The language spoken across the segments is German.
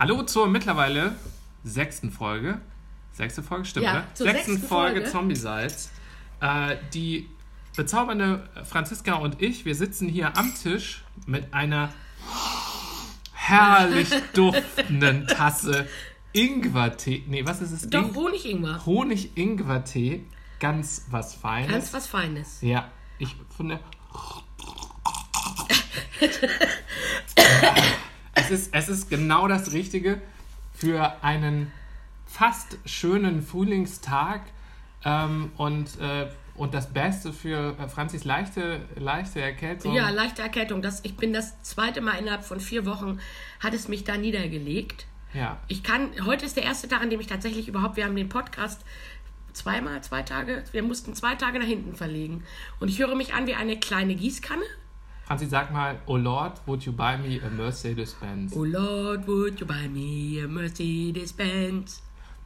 Hallo zur mittlerweile sechsten Folge. Sechste Folge, stimmt, Ja, ne? zur sechsten sechsten Folge Folge. Zombie-Salz. Äh, die bezaubernde Franziska und ich, wir sitzen hier am Tisch mit einer herrlich duftenden Tasse Ingwertee. Nee, was ist es? Doch, Ing- Honig-Ingwer. Honig-Ingwertee. Ganz was Feines. Ganz was Feines. Ja, ich finde. es, ist, es ist genau das Richtige für einen fast schönen Frühlingstag ähm, und, äh, und das Beste für äh, Franzis leichte, leichte Erkältung. Ja, leichte Erkältung. Das, ich bin das zweite Mal innerhalb von vier Wochen, hat es mich da niedergelegt. ja. Ich kann, heute ist der erste Tag, an dem ich tatsächlich überhaupt, wir haben den Podcast zweimal, zwei Tage, wir mussten zwei Tage nach hinten verlegen. Und ich höre mich an wie eine kleine Gießkanne. Franzi, sag mal, oh Lord, would you buy me a Mercedes-Benz? Oh Lord, would you buy me a Mercedes-Benz?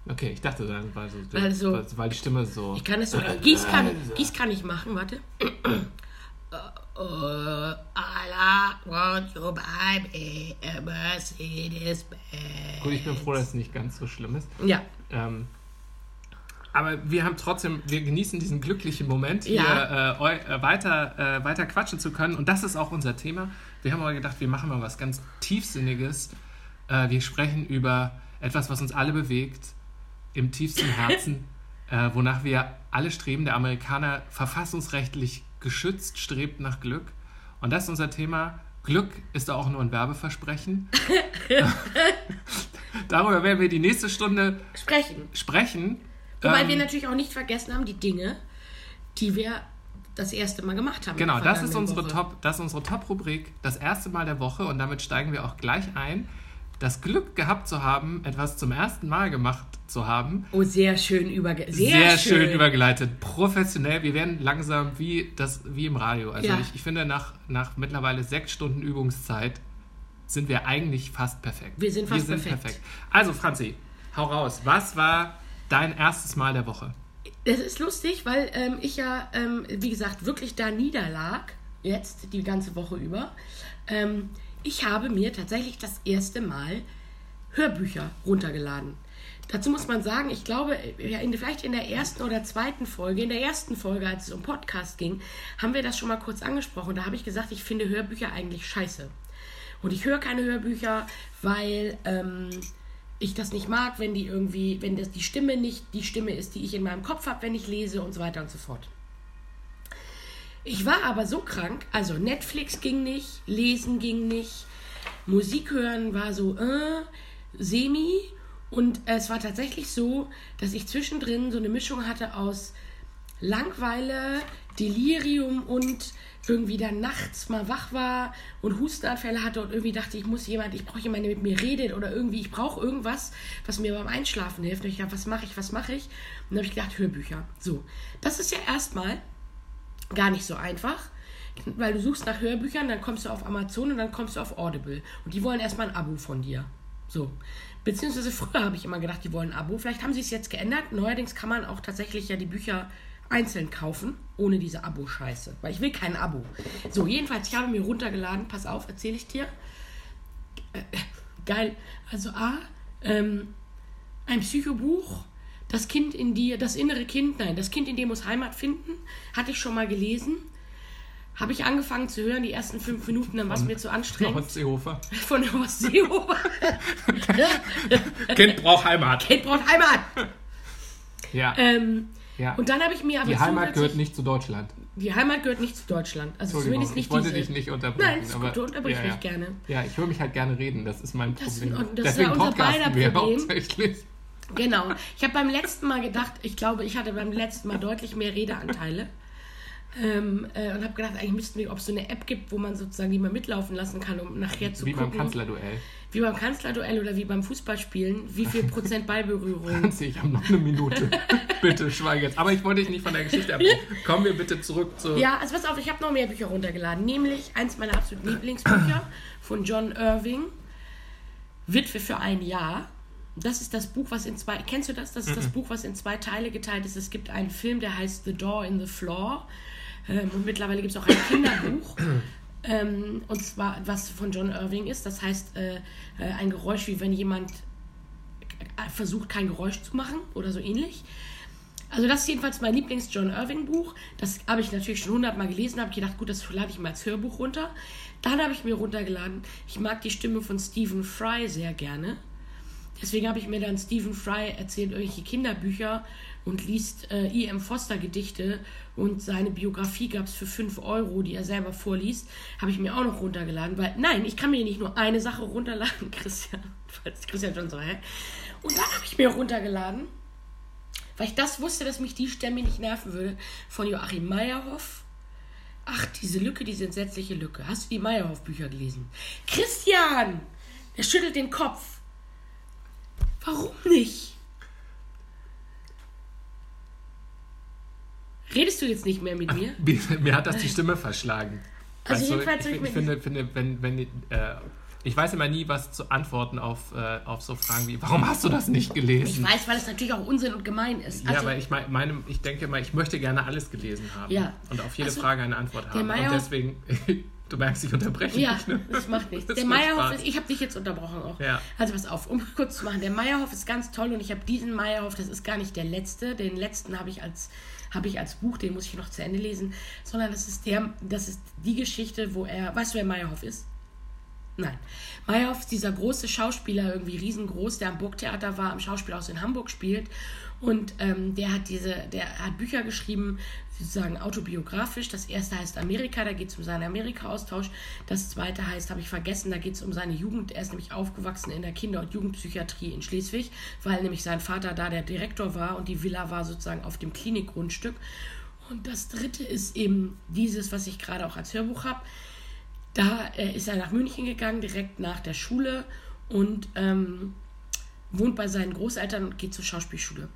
Okay, ich dachte, dann war so, Also- weil, weil die Stimme so. Ich kann es so, Gießkanne, Gießkanne ich machen, warte. Oh, Allah, won't you buy me a Mercedes-Benz? Gut, ich bin froh, dass es nicht ganz so schlimm ist. Ja, Ähm, aber wir haben trotzdem, wir genießen diesen glücklichen Moment, hier Ja. äh, äh, weiter, äh, weiter quatschen zu können. Und das ist auch unser Thema. Wir haben aber gedacht, wir machen mal was ganz Tiefsinniges. Äh, wir sprechen über etwas, was uns alle bewegt, im tiefsten Herzen, äh, wonach wir alle streben. Der Amerikaner verfassungsrechtlich geschützt strebt nach Glück. Und das ist unser Thema. Glück ist auch nur ein Werbeversprechen. Darüber werden wir die nächste Stunde sprechen. sprechen. Wobei Ähm, wir natürlich auch nicht vergessen haben, die Dinge, die wir das erste Mal gemacht haben. Genau, das ist unsere Woche. Top, das ist unsere Top-Rubrik, das erste Mal der Woche und damit steigen wir auch gleich ein. Das Glück gehabt zu haben, etwas zum ersten Mal gemacht zu haben. Oh, sehr schön überge... Sehr, schön. übergeleitet, professionell. Wir werden langsam wie, das, wie im Radio. Also Ja. ich, ich finde, nach, nach mittlerweile sechs Stunden Übungszeit sind wir eigentlich fast perfekt. Wir sind fast perfekt. Also Franzi, hau raus. Was war dein erstes Mal der Woche? Das ist lustig, weil ähm, ich ja, ähm, wie gesagt, wirklich da niederlag, jetzt die ganze Woche über. Ähm, ich habe mir tatsächlich das erste Mal Hörbücher runtergeladen. Dazu muss man sagen, ich glaube, ja, in, vielleicht in der ersten oder zweiten Folge, in der ersten Folge, als es um Podcast ging, haben wir das schon mal kurz angesprochen. Da habe ich gesagt, ich finde Hörbücher eigentlich scheiße. Und ich höre keine Hörbücher, weil ähm, ich das nicht mag, wenn die irgendwie, wenn das die Stimme nicht die Stimme ist, die ich in meinem Kopf habe, wenn ich lese und so weiter und so fort. Ich war aber so krank, also Netflix ging nicht, lesen ging nicht, Musik hören war so äh, semi und es war tatsächlich so, dass ich zwischendrin so eine Mischung hatte aus Langweile, Delirium und irgendwie dann nachts mal wach war und Hustenanfälle hatte und irgendwie dachte, ich muss jemand, ich brauche jemanden, der mit mir redet oder irgendwie, ich brauche irgendwas, was mir beim Einschlafen hilft. Und ich dachte, was mache ich, was mache ich? Und dann habe ich gedacht, Hörbücher. So, das ist ja erstmal gar nicht so einfach, weil du suchst nach Hörbüchern, dann kommst du auf Amazon und dann kommst du auf Audible. Und die wollen erstmal ein Abo von dir. So. Beziehungsweise früher habe ich immer gedacht, die wollen ein Abo. Vielleicht haben sie es jetzt geändert. Neuerdings kann man auch tatsächlich ja die Bücher einzeln kaufen, ohne diese Abo-Scheiße. Weil ich will kein Abo. So, jedenfalls, ich habe mir runtergeladen, pass auf, erzähle ich dir. Äh, geil. Also A, ähm, ein Psychobuch, das Kind in dir, das innere Kind, nein, das Kind in dir muss Heimat finden, hatte ich schon mal gelesen. Habe ich angefangen zu hören, die ersten fünf Minuten, dann war es mir zu anstrengend. Horst Seehofer. Von Horst Seehofer. Kind braucht Heimat. Kind braucht Heimat. Ja. Ähm, ja. und dann habe ich mir aber die Heimat gehört nicht zu Deutschland. Die Heimat gehört nicht zu Deutschland. Also zumindest nicht ich wollte diese. dich nicht unterbrechen. Nein, ist gut, du unterbrichst mich gerne. Ja, ich höre mich halt gerne reden, das ist mein Das ist Problem. Ordnung, das ist Deswegen ja unser beider wir Problem. hauptsächlich. Genau. Ich habe beim letzten Mal gedacht, ich glaube, ich hatte beim letzten Mal deutlich mehr Redeanteile. Ähm, äh, und habe gedacht, eigentlich müssten wir, ob es so eine App gibt, wo man sozusagen die mal mitlaufen lassen kann, um nachher zu Wie beim gucken. Kanzlerduell. Wie beim Kanzlerduell oder wie beim Fußballspielen, wie viel Prozent Ballberührung. Franzi, ich habe noch eine Minute. bitte, schweige jetzt. Aber ich wollte dich nicht von der Geschichte abbringen. Kommen wir bitte zurück zu... Ja, also pass auf, ich habe noch mehr Bücher runtergeladen. Nämlich eins meiner absoluten Lieblingsbücher von John Irving, Witwe für ein Jahr. Das ist das Buch, was in zwei. Kennst du das? Das ist das Buch, was in zwei Teile geteilt ist. Es gibt einen Film, der heißt The Door in the Floor. Ähm, und mittlerweile gibt es auch ein Kinderbuch. Ähm, und zwar, was von John Irving ist. Das heißt, äh, äh, ein Geräusch, wie wenn jemand äh, versucht, kein Geräusch zu machen oder so ähnlich. Also das ist jedenfalls mein Lieblings-John Irving-Buch. Das habe ich natürlich schon hundertmal gelesen, habe gedacht, gut, das lade ich mal als Hörbuch runter. Dann habe ich mir runtergeladen, ich mag die Stimme von Stephen Fry sehr gerne. Deswegen habe ich mir dann Stephen Fry erzählt irgendwelche Kinderbücher und liest äh, E.M. Foster Gedichte und seine Biografie gab es für 5 Euro, die er selber vorliest, habe ich mir auch noch runtergeladen, weil nein, ich kann mir nicht nur eine Sache runterladen, Christian, falls Christian schon so, hä? Und dann habe ich mir runtergeladen, weil ich das wusste, dass mich die Stimme nicht nerven würde, von Joachim Meyerhoff. Ach, diese Lücke, diese entsetzliche Lücke. Hast du die Meyerhoff-Bücher gelesen? Christian! Er schüttelt den Kopf. Warum nicht? Redest du jetzt nicht mehr mit mir? Mir, hat das die Stimme verschlagen. Also jedenfalls ich, ich ich finde, finde, wenn, wenn, äh, ich weiß immer nie, was zu antworten auf, äh, auf so Fragen wie, warum hast du das nicht Ich gelesen? weiß, weil es natürlich auch Unsinn und gemein ist. ja, Also, aber ich mein- meine, ich denke mal, ich möchte gerne alles gelesen haben Ja. und auf jede Also, Frage eine Antwort haben. Und deswegen, du merkst, ich unterbreche ja, dich. Ne? das macht nichts. Das Der Spaß. ist, ich habe dich jetzt unterbrochen auch. Ja. Also pass auf, um kurz zu machen, der Meyerhoff ist ganz toll und ich habe diesen Meyerhoff, das ist gar nicht der letzte, den letzten habe ich als habe ich als Buch, den muss ich noch zu Ende lesen, sondern das ist der, das ist die Geschichte, wo er, weißt du, wer Meyerhoff ist? Nein. Meyerhoff ist dieser große Schauspieler, irgendwie riesengroß, der am Burgtheater war, am Schauspielhaus in Hamburg spielt. Und ähm, der hat diese, der hat Bücher geschrieben, sozusagen autobiografisch. Das erste heißt Amerika, da geht es um seinen Amerika-Austausch. Das zweite heißt, habe ich vergessen, da geht es um seine Jugend. Er ist nämlich aufgewachsen in der Kinder- und Jugendpsychiatrie in Schleswig, weil nämlich sein Vater da der Direktor war und die Villa war sozusagen auf dem Klinikgrundstück. Und das dritte ist eben dieses, was ich gerade auch als Hörbuch habe. Da äh, ist er nach München gegangen, direkt nach der Schule und ähm, wohnt bei seinen Großeltern und geht zur Schauspielschule.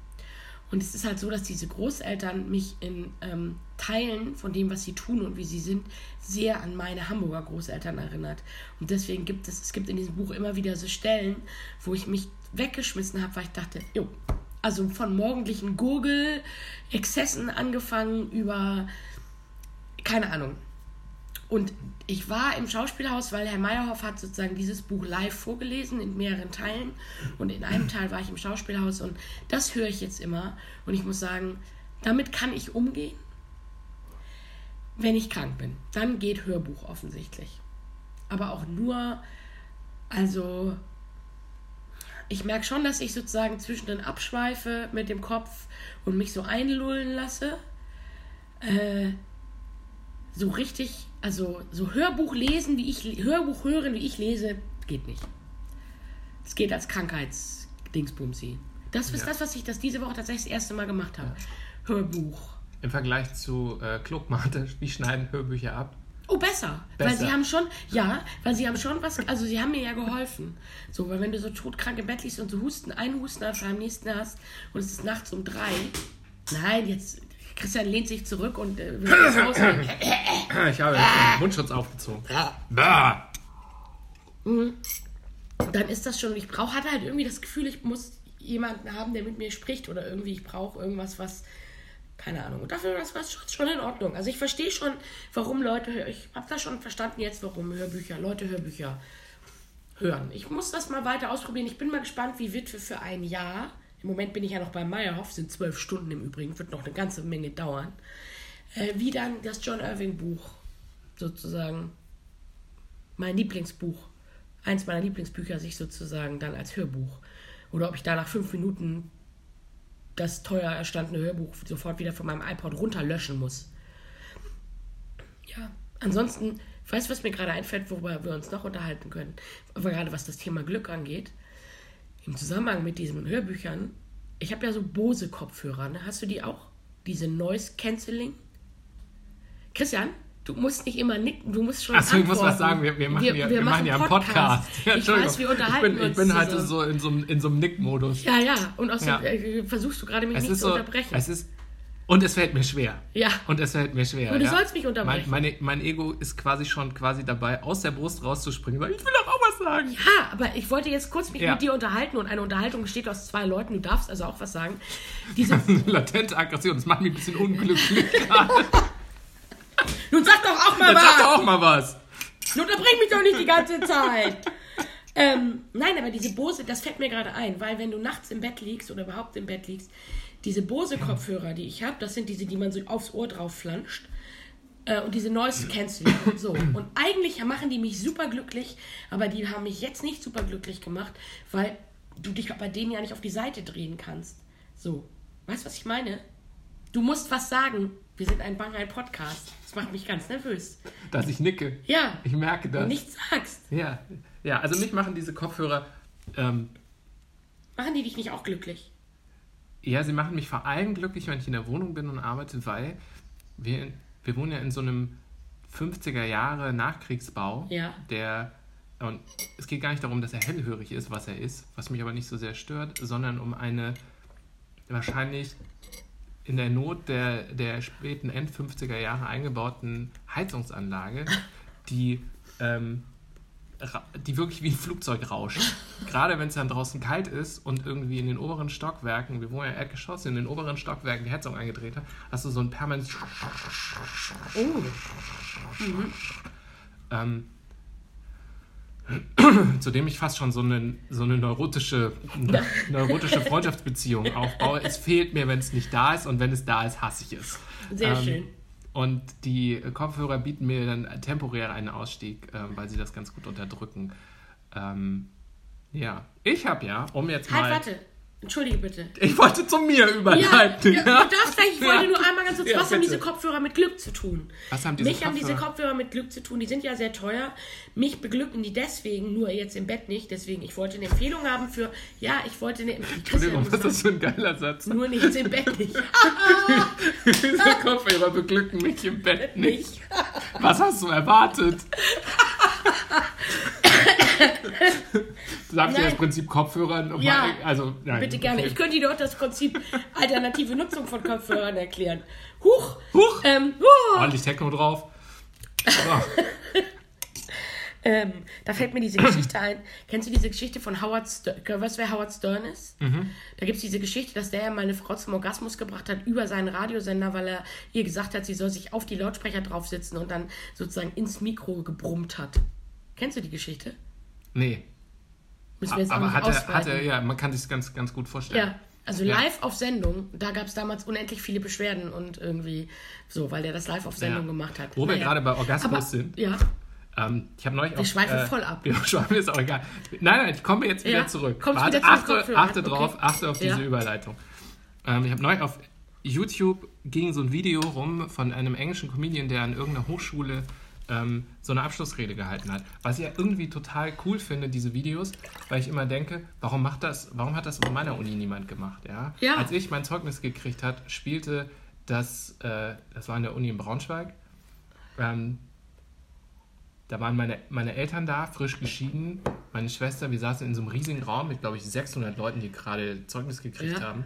Und es ist halt so, dass diese Großeltern mich in ähm, Teilen von dem, was sie tun und wie sie sind, sehr an meine Hamburger Großeltern erinnert. Und deswegen gibt es, es gibt in diesem Buch immer wieder so Stellen, wo ich mich weggeschmissen habe, weil ich dachte, jo, also von morgendlichen Gurgel-Exzessen angefangen über, keine Ahnung, und ich war im Schauspielhaus, weil Herr Meyerhoff hat sozusagen dieses Buch live vorgelesen in mehreren Teilen. Und in einem Teil war ich im Schauspielhaus und das höre ich jetzt immer. Und ich muss sagen, damit kann ich umgehen, wenn ich krank bin. Dann geht Hörbuch offensichtlich. Aber auch nur, also ich merke schon, dass ich sozusagen zwischendrin abschweife mit dem Kopf und mich so einlullen lasse. Äh, so richtig, also so Hörbuch lesen, wie ich Hörbuch hören, wie ich lese, geht nicht. Es geht als Krankheitsdingsbumsi. Das ist Ja. das, was ich das diese Woche tatsächlich das erste Mal gemacht habe. Hörbuch. Im Vergleich zu äh, Klugmate, wie schneiden Hörbücher ab? Oh, besser. Weil Besser. sie haben schon, ja, weil sie haben schon was, also sie haben mir ja geholfen. So, weil wenn du so todkrank im Bett liegst und so Husten, einen Husten nach am nächsten hast und es ist nachts um drei. Nein, jetzt, Christian lehnt sich zurück und äh, will das. Ich habe den Mundschutz aufgezogen. Bah. dann ist das schon, ich brauche, hatte halt irgendwie das Gefühl, ich muss jemanden haben, der mit mir spricht oder irgendwie, ich brauche irgendwas, was, keine Ahnung. Und dafür, das war schon, schon in Ordnung. Also ich verstehe schon, warum Leute, ich habe das schon verstanden jetzt, warum Hörbücher, Leute Hörbücher hören. Ich muss das mal weiter ausprobieren. Ich bin mal gespannt, wie Witwe für ein Jahr, im Moment bin ich ja noch bei Meyerhoff, sind zwölf Stunden im Übrigen, wird noch eine ganze Menge dauern, äh, wie dann das John Irving Buch sozusagen mein Lieblingsbuch, eins meiner Lieblingsbücher, sich sozusagen dann als Hörbuch. Oder ob ich da nach fünf Minuten das teuer erstandene Hörbuch sofort wieder von meinem iPod runterlöschen muss. Ja, ansonsten, weißt du, was mir gerade einfällt, worüber wir uns noch unterhalten können? Aber gerade was das Thema Glück angeht, im Zusammenhang mit diesen Hörbüchern, ich habe ja so Bose-Kopfhörer, ne? hast du die auch? Diese Noise Cancelling? Christian, du musst nicht immer nicken, du musst schon Achso, ich muss was sagen, wir, wir machen, ja, wir machen ja einen Podcast. Ja, Ich weiß, wir unterhalten ich bin, ich uns bin halt zusammen. so in so, einem- in so einem Nick-Modus. Ja, ja, und außerdem Ja. äh, versuchst du gerade mich Es nicht zu so, unterbrechen. es ist, und es fällt mir schwer. Ja. Und es fällt mir schwer. Aber du ja? sollst mich unterbrechen. Mein, meine, mein Ego ist quasi schon quasi dabei, aus der Brust rauszuspringen. Weil ich will doch auch was sagen. Ja, aber ich wollte jetzt kurz mich Ja. mit dir unterhalten und eine Unterhaltung besteht aus zwei Leuten. Du darfst also auch was sagen. Diese, Latente Aggression, das macht mich ein bisschen unglücklich nun sag doch auch mal Jetzt sag was! doch auch mal was. Unterbrich mich doch nicht die ganze Zeit. Ähm, nein, aber diese Bose, das fällt mir gerade ein, weil wenn du nachts im Bett liegst oder überhaupt im Bett liegst, diese Bose-Kopfhörer, die ich habe, das sind diese, die man so aufs Ohr drauf flanscht. Äh, und diese Noise und so. Und eigentlich machen die mich super glücklich, aber die haben mich jetzt nicht super glücklich gemacht, weil du dich bei denen ja nicht auf die Seite drehen kannst. So. Weißt du, was ich meine? Du musst was sagen. Wir sind ein Bangrein Podcast. Das macht mich ganz nervös. Dass ich nicke. Ja. Ich merke das. Und nichts sagst. Ja, ja, also mich machen diese Kopfhörer, ähm, Machen die dich nicht auch glücklich? Ja, sie machen mich vor allem glücklich, wenn ich in der Wohnung bin und arbeite, weil wir, wir wohnen ja in so einem 50er Jahre Nachkriegsbau, Ja. der, und es geht gar nicht darum, dass er hellhörig ist, was er ist, was mich aber nicht so sehr stört, sondern um eine wahrscheinlich in der Not der, der späten End-50er Jahre eingebauten Heizungsanlage, die, ähm, die wirklich wie ein Flugzeug rauscht. Gerade wenn es dann draußen kalt ist und irgendwie in den oberen Stockwerken, wir wohnen ja Erdgeschoss, in den oberen Stockwerken die Heizung eingedreht hat, hast du so ein permanentes Oh. ähm, zu dem ich fast schon so eine, so eine neurotische, neurotische Freundschaftsbeziehung aufbaue. Es fehlt mir, wenn es nicht da ist und wenn es da ist, hasse ich es. Sehr Ähm, schön. Und die Kopfhörer bieten mir dann temporär einen Ausstieg, ähm, weil sie das ganz gut unterdrücken. Ähm, ja, ich habe ja, um jetzt Halt, mal... warte. Entschuldige bitte. Ich wollte zu mir Ja, überleiten. ja, du darfst gleich, ich wollte Ja. nur einmal ganz kurz, Ja, was haben bitte. diese Kopfhörer mit Glück zu tun? Was haben diese Mich haben diese Kopfhörer- Kopfhörer mit Glück zu tun, die sind ja sehr teuer. Mich beglücken die deswegen, nur jetzt im Bett nicht. Deswegen, ich wollte eine Empfehlung haben für, ja, ich wollte eine Entschuldigung, was ist das für ein geiler Satz? Nur nichts im Bett nicht. Diese Kopfhörer beglücken mich im Bett nicht. nicht. Was hast du erwartet? Dir Nein. das Prinzip Kopfhörer nochmal? Ja, also, nein, Bitte gerne. Ich könnte dir doch das Prinzip alternative Nutzung von Kopfhörern erklären. Huch! Huch! Ähm, huch. Ordentlich Techno drauf. Ähm, da fällt mir diese Geschichte ein. Kennst du diese Geschichte von Howard Stern? Weißt du, wer Howard Stern ist? Mhm. Da gibt es diese Geschichte, dass der mal eine Frau zum Orgasmus gebracht hat über seinen Radiosender, weil er ihr gesagt hat, sie soll sich auf die Lautsprecher draufsetzen und dann sozusagen ins Mikro gebrummt hat. Kennst du die Geschichte? Nee. Müssen wir jetzt auch Aber hat er, hat er, ja, man kann sich ganz, ganz gut vorstellen. Ja, also Ja. live auf Sendung, da gab es damals unendlich viele Beschwerden und irgendwie so, weil der das live auf Sendung Ja. gemacht hat. Wo wir Naja. gerade bei Orgasmus Aber, sind. Ja, Ähm, ich habe neulich Wir auch, schweifen voll ab. Wir schweifen ist auch egal. Nein, nein, ich komme jetzt wieder Ja, zurück. kommst Warte, wieder zum achte, achte Okay. drauf, achte auf diese. Überleitung. Ähm, ich habe neulich auf YouTube ging so ein Video rum von einem englischen Comedian, der an irgendeiner Hochschule ähm, so eine Abschlussrede gehalten hat. Was ich ja irgendwie total cool finde, diese Videos, weil ich immer denke, warum macht das, warum hat das an meiner Uni niemand gemacht? Ja? Ja. Als ich mein Zeugnis gekriegt hat, spielte das, äh, das war in der Uni in Braunschweig. Ähm, da waren meine, meine Eltern da, frisch geschieden. Meine Schwester, wir saßen in so einem riesigen Raum mit, glaube ich, 600 Leuten, die gerade Zeugnis gekriegt Ja. haben.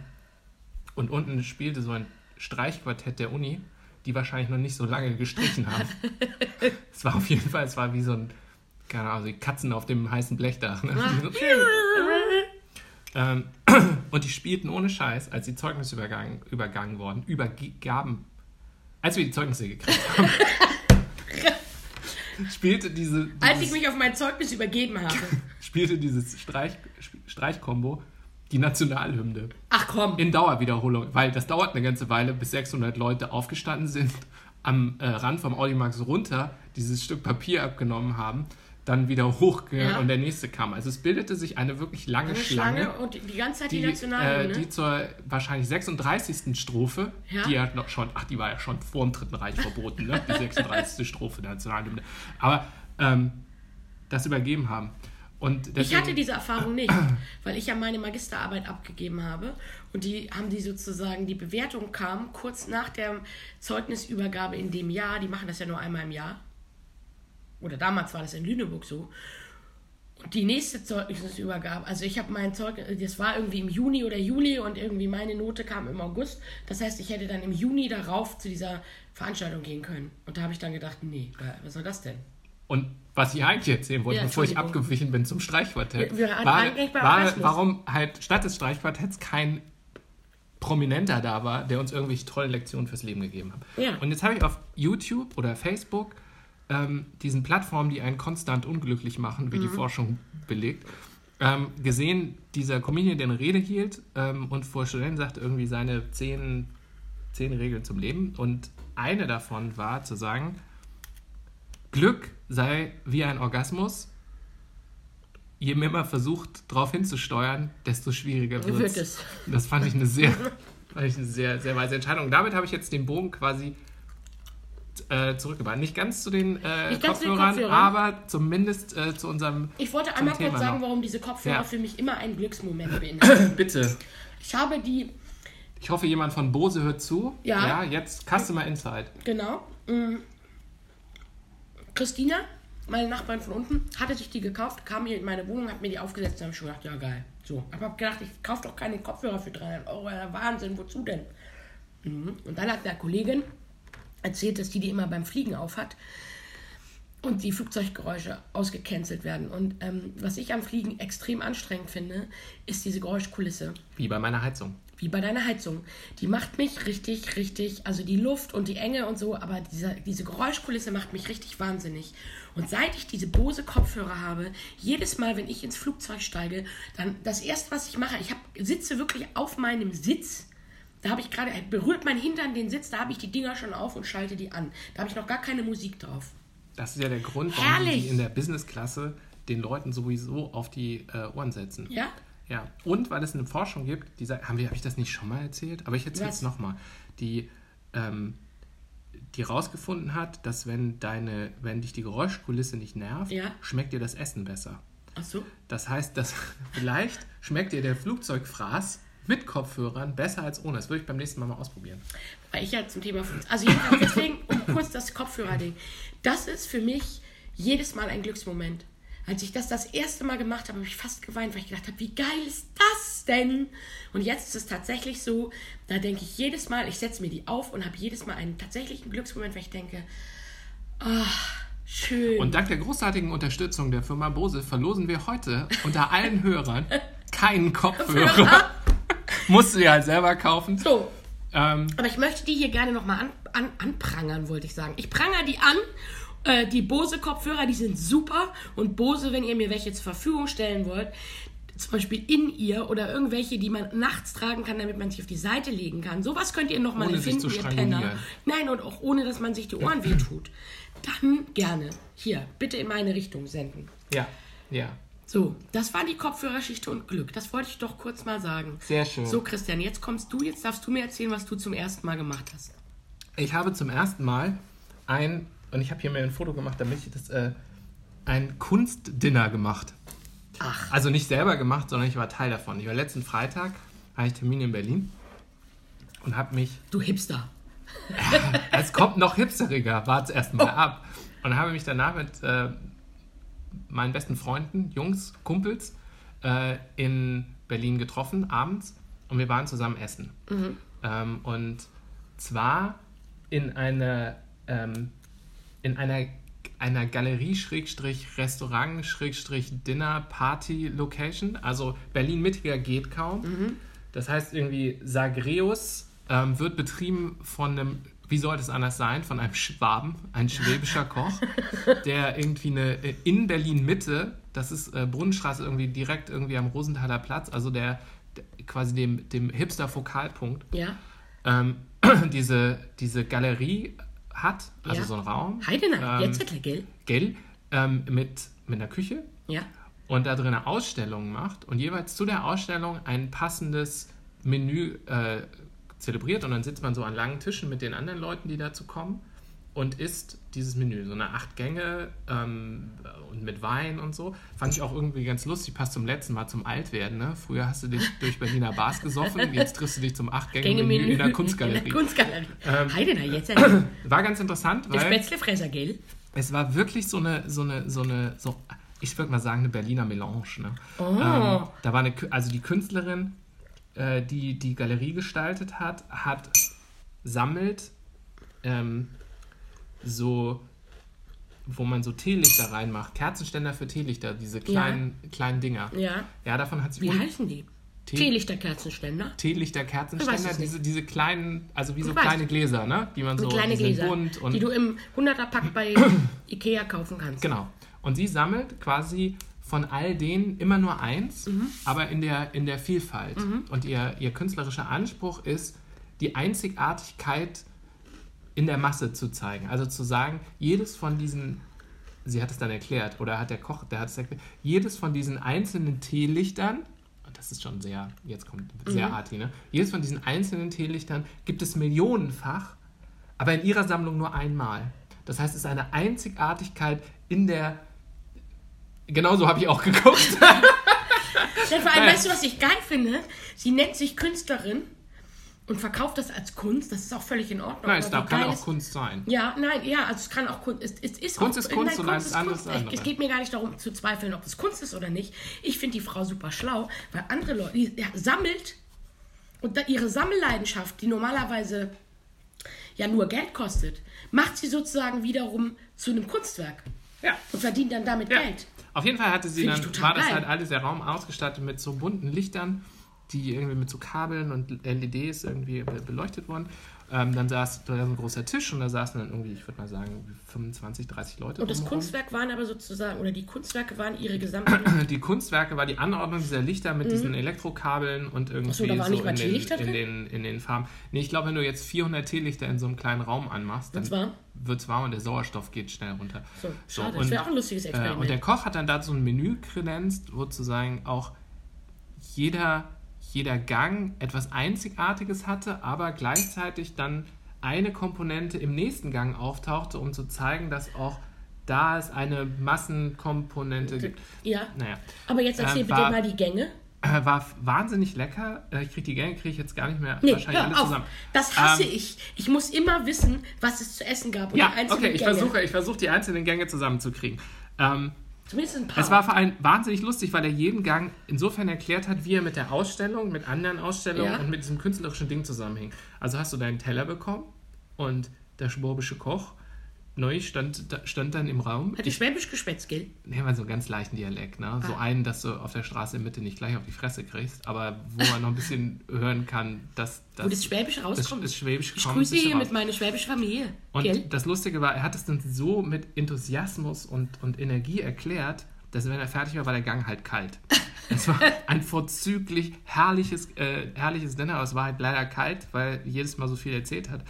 Und unten spielte so ein Streichquartett der Uni, die wahrscheinlich noch nicht so lange gestrichen haben. es war auf jeden Fall, es war wie so ein, keine Ahnung, die Katzen auf dem heißen Blechdach. Ne? So, ähm, und die spielten ohne Scheiß, als die Zeugnisse übergangen, übergangen wurden, übergaben, als wir die Zeugnisse gekriegt haben, spielte diese, als ich dieses, mich auf mein Zeugnis übergeben habe. spielte dieses Streich, Streichkombo die Nationalhymne Ach komm. in Dauerwiederholung, weil das dauert eine ganze Weile, bis 600 Leute aufgestanden sind, am äh, Rand vom Audimax runter dieses Stück Papier abgenommen haben, dann wieder hochgegangen Ja. und der nächste kam. Also es bildete sich eine wirklich lange Eine Schlange, Schlange und die ganze Zeit die, die, Nationalhymne. äh, die zur wahrscheinlich 36. Strophe, Ja. die ja noch schon, ach, die war ja schon vor dem Dritten Reich verboten, ne? die 36. Strophe der Nationalhymne. Aber ähm, das übergeben haben. Und ich deswegen, hatte diese Erfahrung nicht, weil ich ja meine Magisterarbeit abgegeben habe und die haben die sozusagen, die Bewertung kam kurz nach der Zeugnisübergabe in dem Jahr, die machen das ja nur einmal im Jahr. Oder damals war das in Lüneburg so. Und die nächste Zeugnisübergabe, also ich habe mein Zeugnis, das war irgendwie im Juni oder Juli und irgendwie meine Note kam im August. Das heißt, ich hätte dann im Juni darauf zu dieser Veranstaltung gehen können. Und da habe ich dann gedacht, nee, was soll das denn? Und was ich eigentlich erzählen wollte, Ja, bevor ich abgewichen bin zum Streichquartett, Wir- wir hatten war, war warum halt statt des Streichquartetts kein Prominenter da war, der uns irgendwelche tollen Lektionen fürs Leben gegeben hat. Ja. Und jetzt habe ich auf YouTube oder Facebook ähm, diesen Plattformen, die einen konstant unglücklich machen, wie die Forschung belegt, ähm, gesehen, dieser Comedian, der eine Rede hielt ähm, und vor Studenten sagte irgendwie seine zehn, zehn Regeln zum Leben. Und eine davon war zu sagen, Glück sei wie ein Orgasmus. Je mehr man versucht, darauf hinzusteuern, desto schwieriger wird es. Das fand ich eine sehr, fand ich eine sehr, sehr weise Entscheidung. Damit habe ich jetzt den Bogen quasi äh, zurückgebracht. Nicht ganz zu den, äh, Nicht ganz zu den Kopfhörern, Kopfhörern. aber zumindest äh, zu unserem. Ich wollte einmal kurz sagen, noch. warum diese Kopfhörer Ja. für mich immer einen Glücksmoment beinhalten. Bitte. Ich habe die, Ich hoffe, jemand von Bose hört zu. Ja. Ja, jetzt Customer Insight. genau, mh, Christina, meine Nachbarin von unten, hatte sich die gekauft, kam hier in meine Wohnung, hat mir die aufgesetzt, da habe schon gedacht, ja geil. So, aber hab gedacht, ich kaufe doch keine Kopfhörer für 300 Euro, ja, Wahnsinn, wozu denn? Mhm. Und dann hat der Kollegin erzählt, dass die die immer beim Fliegen aufhat und die Flugzeuggeräusche ausgecancelt werden. Und ähm, was ich am Fliegen extrem anstrengend finde, ist diese Geräuschkulisse. Wie bei meiner Heizung. Wie bei deiner Heizung. Die macht mich richtig, richtig, also die Luft und die Enge und so, aber diese, diese Geräuschkulisse macht mich richtig wahnsinnig. Und seit ich diese Bose Kopfhörer habe, jedes Mal, wenn ich ins Flugzeug steige, dann das erste, was ich mache, ich hab, sitze wirklich auf meinem Sitz. Da habe ich gerade, berührt mein Hintern den Sitz, da habe ich die Dinger schon auf und schalte die an. Da habe ich noch gar keine Musik drauf. Das ist ja der Grund, warum die Herrlich. die in der Businessklasse den Leuten sowieso auf die äh, Ohren setzen. Ja? Ja, und weil es eine Forschung gibt, die sagt, haben wir, habe ich das nicht schon mal erzählt? Aber ich erzähle es nochmal. Die, ähm, die rausgefunden hat, dass wenn deine, wenn dich die Geräuschkulisse nicht nervt, Ja. schmeckt dir das Essen besser. Ach so. Das heißt, dass vielleicht schmeckt dir der Flugzeugfraß mit Kopfhörern besser als ohne. Das würde ich beim nächsten Mal mal ausprobieren. Weil ich ja zum Thema. Also deswegen, um kurz das Kopfhörer-Ding. Das ist für mich jedes Mal ein Glücksmoment. Als ich das das erste Mal gemacht habe, habe ich fast geweint, weil ich gedacht habe, wie geil ist das denn? Und jetzt ist es tatsächlich so, da denke ich jedes Mal, ich setze mir die auf und habe jedes Mal einen tatsächlichen Glücksmoment, weil ich denke, ach, schön. Und dank der großartigen Unterstützung der Firma Bose verlosen wir heute unter allen Hörern keinen Kopfhörer. Musst du dir halt selber kaufen. so, Ähm, Aber ich möchte die hier gerne nochmal an, an, anprangern, wollte ich sagen. Ich prangere die an. Äh, die Bose-Kopfhörer, die sind super. Und Bose, wenn ihr mir welche zur Verfügung stellen wollt, zum Beispiel in ihr oder irgendwelche, die man nachts tragen kann, damit man sich auf die Seite legen kann. Sowas könnt ihr nochmal zu ihr. Penner. Nein, und auch ohne, dass man sich die Ohren wehtut. Dann gerne. Hier, bitte in meine Richtung senden. ja, ja. So, das war die Kopfhörergeschichte und Glück. Das wollte ich doch kurz mal sagen. Sehr schön. So, Christian, jetzt kommst du, jetzt darfst du mir erzählen, was du zum ersten Mal gemacht hast. Ich habe zum ersten Mal ein, und ich habe hier mir ein Foto gemacht, damit ich das, äh, ein Kunstdinner gemacht. Ach. Also nicht selber gemacht, sondern ich war Teil davon. Ich war letzten Freitag, hatte ich Termin in Berlin und habe mich, Du Hipster. es kommt noch hipsteriger, warte erst mal ab. Und habe mich danach mit äh, meinen besten Freunden, Jungs, Kumpels, äh, in Berlin getroffen, abends. Und wir waren zusammen essen. Ähm, und zwar in einer, ähm, in einer, einer Galerie, Schrägstrich, Restaurant, Schrägstrich, Dinner, Party Location. Also Berlin-Mittiger geht kaum. Das heißt irgendwie Sagreus ähm, wird betrieben von einem, wie sollte es anders sein, von einem Schwaben, ein schwäbischer Koch, der irgendwie eine, äh, in Berlin-Mitte, das ist äh, Brunnenstraße irgendwie direkt irgendwie am Rosenthaler Platz, also der, der quasi dem, dem Hipster-Fokalpunkt, Ja. ähm, diese, diese Galerie hat, also Ja. so ein Raum, Heidenheim, ähm, jetzt gell? gell, ähm, mit, mit einer Küche Ja. und da drin Ausstellungen macht und jeweils zu der Ausstellung ein passendes Menü äh, zelebriert und dann sitzt man so an langen Tischen mit den anderen Leuten, die dazu kommen und isst dieses Menü, so eine acht Gänge ähm, und mit Wein und so. Fand ich auch irgendwie ganz lustig, passt zum letzten Mal zum Altwerden. Ne? Früher hast du dich durch Berliner Bars gesoffen, jetzt triffst du dich zum acht Gänge Menü in der Kunstgalerie. In der Kunstgalerie. Ähm, Heidenheim, jetzt Zettel. War ganz interessant, Der weil Spätzlefresser, gell? es war wirklich so eine, so eine, so eine, so, ich würde mal sagen, eine Berliner Melange. Ne? Oh. Ähm, da war eine, also die Künstlerin, äh, die die Galerie gestaltet hat, hat sammelt ähm, so, wo man so Teelichter reinmacht, Kerzenständer für Teelichter, diese kleinen, kleinen Dinger. Ja. Ja, davon hat sie Wie heißen die? Tee- Teelichterkerzenständer. Teelichter, Ich weiß Kerzenständer, es diese, diese kleinen, also wie so Ich kleine Gläser, ne? Die man so, kleine Gläser, bunt und die du im 100er-Pack bei Ikea kaufen kannst. Genau. Und sie sammelt quasi von all denen immer nur eins, Mhm. aber in der, in der Vielfalt. Und ihr, ihr künstlerischer Anspruch ist, die Einzigartigkeit in der Masse zu zeigen. Also zu sagen, jedes von diesen, sie hat es dann erklärt, oder hat der Koch, der hat es erklärt, jedes von diesen einzelnen Teelichtern, und das ist schon sehr, jetzt kommt sehr Mhm. arty, ne? Jedes von diesen einzelnen Teelichtern gibt es millionenfach, aber in ihrer Sammlung nur einmal. Das heißt, es ist eine Einzigartigkeit in der. Genauso habe ich auch geguckt. Denn vor allem, Nein. weißt du, was ich geil finde? Sie nennt sich Künstlerin und verkauft das als Kunst. Das ist auch völlig in Ordnung. Nein, es darf, kann auch Kunst sein. Ja, nein, ja, also es kann auch Kunst. Es, es ist Kunst auch, ist Kunst und alles ist andere ist andere. Es geht mir gar nicht darum zu zweifeln, ob es Kunst ist oder nicht. Ich finde die Frau super schlau, weil andere Leute, die ja, sammelt und ihre Sammelleidenschaft, die normalerweise ja nur Geld kostet, macht sie sozusagen wiederum zu einem Kunstwerk Ja. und verdient dann damit ja. Geld. Auf jeden Fall hatte sie Finde ich dann, war das geil. halt alles der Raum ausgestattet mit so bunten Lichtern, die irgendwie mit so Kabeln und LEDs irgendwie be- beleuchtet wurden. Ähm, dann saß da ein großer Tisch und da saßen dann irgendwie, ich würde mal sagen, 25, 30 Leute. Und das drumherum. Kunstwerk waren aber sozusagen, oder die Kunstwerke waren ihre gesamte. Die Kunstwerke war die Anordnung dieser Lichter mit diesen Elektrokabeln und irgendwie Mhm. Ach so, da waren nicht mal in, den, Teelichter in, den, in den Farben. Nee, ich glaube, wenn du jetzt 400 Teelichter in so einem kleinen Raum anmachst, dann Wird's wird es warm und der Sauerstoff geht schnell runter. So, So, schade. und, das wäre auch ein lustiges Äh, Experiment. und der Koch hat dann dazu ein Menü kredenzt, wo sozusagen auch jeder, jeder Gang etwas Einzigartiges hatte, aber gleichzeitig dann eine Komponente im nächsten Gang auftauchte, um zu zeigen, dass auch da es eine Massenkomponente gibt. ja, Naja, aber jetzt erzähl äh, bitte war- mal die Gänge. äh, war wahnsinnig lecker. Äh, Ich kriege die Gänge kriege ich jetzt gar nicht mehr Nee, wahrscheinlich alle hör auf. zusammen. Das hasse Ähm, ich. Ich muss immer wissen, was es zu essen gab. Und Ja, die einzelnen okay, ich Gänge. versuche, ich versuche die einzelnen Gänge zusammenzukriegen. Ähm, Zumindest ein paar. Es war für einen wahnsinnig lustig, weil er jeden Gang insofern erklärt hat, wie er mit der Ausstellung, mit anderen Ausstellungen Ja. und mit diesem künstlerischen Ding zusammenhängt. Also hast du deinen Teller bekommen und der schwäbische Koch neu stand, stand dann im Raum. Hatte Schwäbisch geschwätzt, gell? Nehmen wir so einen ganz leichten Dialekt, ne? So Ah. einen, dass du auf der Straße in Mitte nicht gleich auf die Fresse kriegst, aber wo man noch ein bisschen hören kann, dass Wo das Schwäbisch das, rauskommt. das Schwäbisch ich kommt. grüße hier mit meiner schwäbischen Familie. Und Gell? das Lustige war, er hat es dann so mit Enthusiasmus und, und Energie erklärt, dass wenn er fertig war, war der Gang halt kalt. Es war ein vorzüglich herrliches, äh, herrliches Dinner, aber es war halt leider kalt, weil jedes Mal so viel erzählt hat.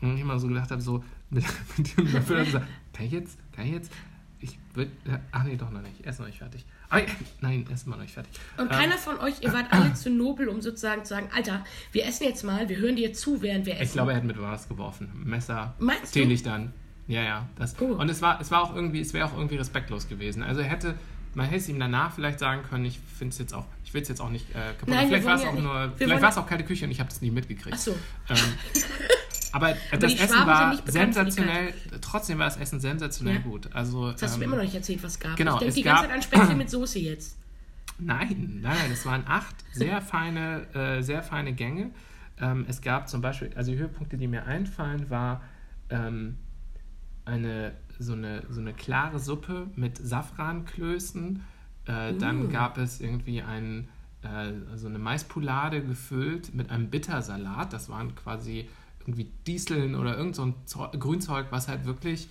Und ich immer so gedacht habe, so mit, mit dem Erfüller gesagt, kann ich jetzt, kann ich jetzt? Ich würde, ach nee, doch noch nicht, er ist noch nicht fertig. Aber, nein, er ist immer noch nicht fertig. Und Ähm, keiner von euch, ihr wart alle zu nobel, um sozusagen zu sagen, Alter, wir essen jetzt mal, wir hören dir zu, während wir essen. Ich glaube, er hat mit was geworfen. Messer, Meinst du? Teelichtern. Ja, ja. Das. Oh. Und es war, es war auch irgendwie, es wäre auch irgendwie respektlos gewesen. Also er hätte, man hätte es ihm danach vielleicht sagen können, ich finde es jetzt auch, ich will es jetzt auch nicht äh, kaputt. Nein, vielleicht war es auch ja nur, nicht- wir vielleicht war es auch kalte Küche und ich habe das nie mitgekriegt. Ach so. Ähm, aber das die Essen war sensationell, trotzdem war das Essen sensationell Ja. gut. Also, Das hast du mir ähm, immer noch nicht erzählt, was es gab. genau, ich denke es die ganze gab- Zeit an Spätzle mit Soße jetzt. Nein, nein, nein, es waren acht sehr feine, äh, sehr feine Gänge. Ähm, es gab zum Beispiel, also die Höhepunkte, die mir einfallen, war ähm, eine, so, eine, so eine klare Suppe mit Safranklößen. Äh, Dann Uh. gab es irgendwie ein, äh, so eine Maispoulade gefüllt mit einem Bittersalat. Das waren quasi irgendwie Dieseln oder irgend so ein Zeu- Grünzeug, was halt wirklich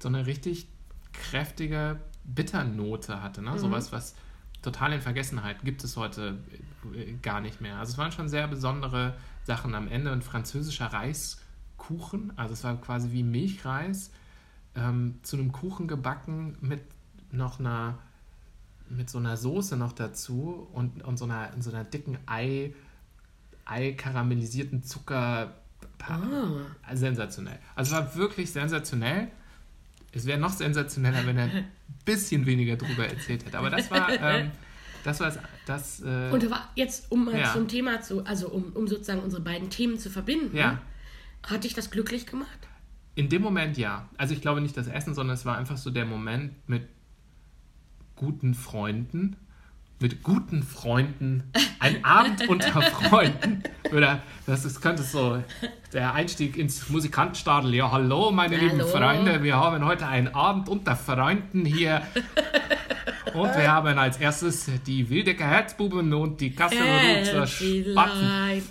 so eine richtig kräftige Bitternote hatte. Ne? Sowas, was total in Vergessenheit gibt es heute äh, gar nicht mehr. Also es waren schon sehr besondere Sachen am Ende. Ein französischer Reiskuchen, also es war quasi wie Milchreis, ähm, zu einem Kuchen gebacken mit noch einer mit so einer Soße noch dazu und, und so, einer, so einer dicken Ei, Ei karamellisierten Zucker. Ah. Sensationell. Also es war wirklich sensationell. Es wäre noch sensationeller, wenn er ein bisschen weniger drüber erzählt hätte. Aber das war, ähm, das war das. äh, Und da war jetzt, um mal Ja. zum Thema zu, also um, um sozusagen unsere beiden Themen zu verbinden, Ja. hat dich das glücklich gemacht? in dem Moment ja. Also ich glaube nicht das Essen, sondern es war einfach so der Moment mit guten Freunden. Mit guten Freunden. Ein Abend unter Freunden. Oder das ist, könnte so der Einstieg ins Musikantenstadel. Ja, hallo, meine lieben Hallo. Freunde. Wir haben heute einen Abend unter Freunden hier. Und wir haben als erstes die Wildecker Herzbuben und die Kasseler Spatzen.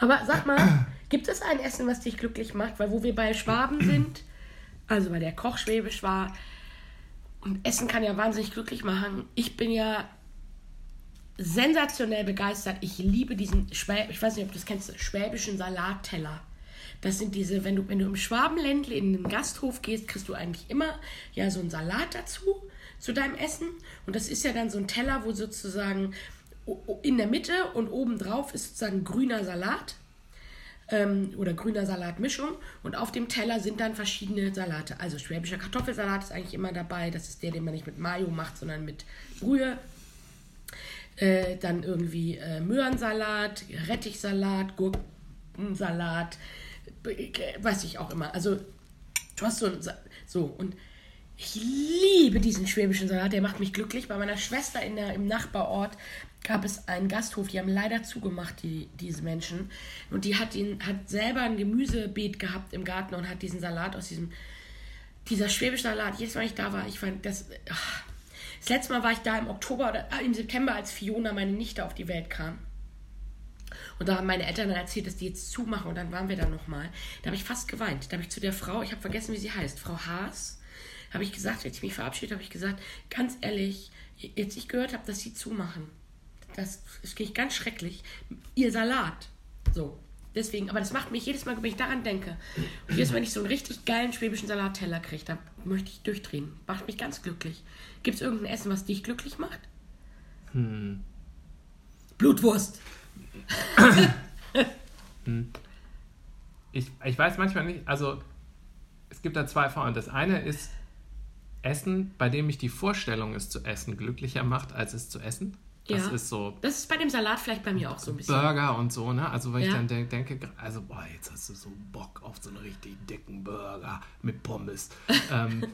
Aber sag mal, gibt es ein Essen, was dich glücklich macht? Weil wo wir bei Schwaben sind, also weil der Koch schwäbisch war, und Essen kann ja wahnsinnig glücklich machen. Ich bin ja sensationell begeistert. Ich liebe diesen, Schwäb ich weiß nicht, ob du das kennst, schwäbischen Salatteller. Das sind diese, wenn du, wenn du im Schwabenländle in den Gasthof gehst, kriegst du eigentlich immer ja so einen Salat dazu, zu deinem Essen. Und das ist ja dann so ein Teller, wo sozusagen in der Mitte und oben drauf ist sozusagen grüner Salat ähm, oder grüner Salatmischung und auf dem Teller sind dann verschiedene Salate. Also schwäbischer Kartoffelsalat ist eigentlich immer dabei. Das ist der, den man nicht mit Mayo macht, sondern mit Brühe. Äh, dann irgendwie äh, Möhrensalat, Rettichsalat, Gurkensalat, weiß ich auch immer. Also du hast so ein, so und ich liebe diesen schwäbischen Salat, der macht mich glücklich. Bei meiner Schwester in der, im Nachbarort gab es einen Gasthof, die haben leider zugemacht, die, diese Menschen. Und die hat, ihn, hat selber ein Gemüsebeet gehabt im Garten und hat diesen Salat aus diesem, dieser schwäbische Salat, jedes Mal ich da war, ich fand das, ach, das letzte Mal war ich da im Oktober oder äh, im September, als Fiona, meine Nichte, auf die Welt kam. Und da haben meine Eltern dann erzählt, dass die jetzt zumachen und dann waren wir da nochmal. Da habe ich fast geweint. Da habe ich zu der Frau, ich habe vergessen, wie sie heißt, Frau Haas, habe ich gesagt, als ich mich verabschiedet habe, ich gesagt, ganz ehrlich, jetzt ich gehört habe, dass sie zumachen. Das ist ganz schrecklich. Ihr Salat. So. Deswegen, aber das macht mich jedes Mal, wenn ich daran denke. Und jedes Mal, wenn ich so einen richtig geilen schwäbischen Salatteller kriege, da möchte ich durchdrehen. Macht mich ganz glücklich. Gibt es irgendein Essen, was dich glücklich macht? Hm. Blutwurst. hm. ich, ich weiß manchmal nicht, also es gibt da zwei Formen. Das eine ist Essen, bei dem mich die Vorstellung, es zu essen, glücklicher macht, als es zu essen. Das ja. ist so. Das ist bei dem Salat vielleicht bei mir auch so ein bisschen. Burger und so, ne? Also, weil ja. ich dann de denke, also, boah, jetzt hast du so Bock auf so einen richtig dicken Burger mit Pommes. ähm,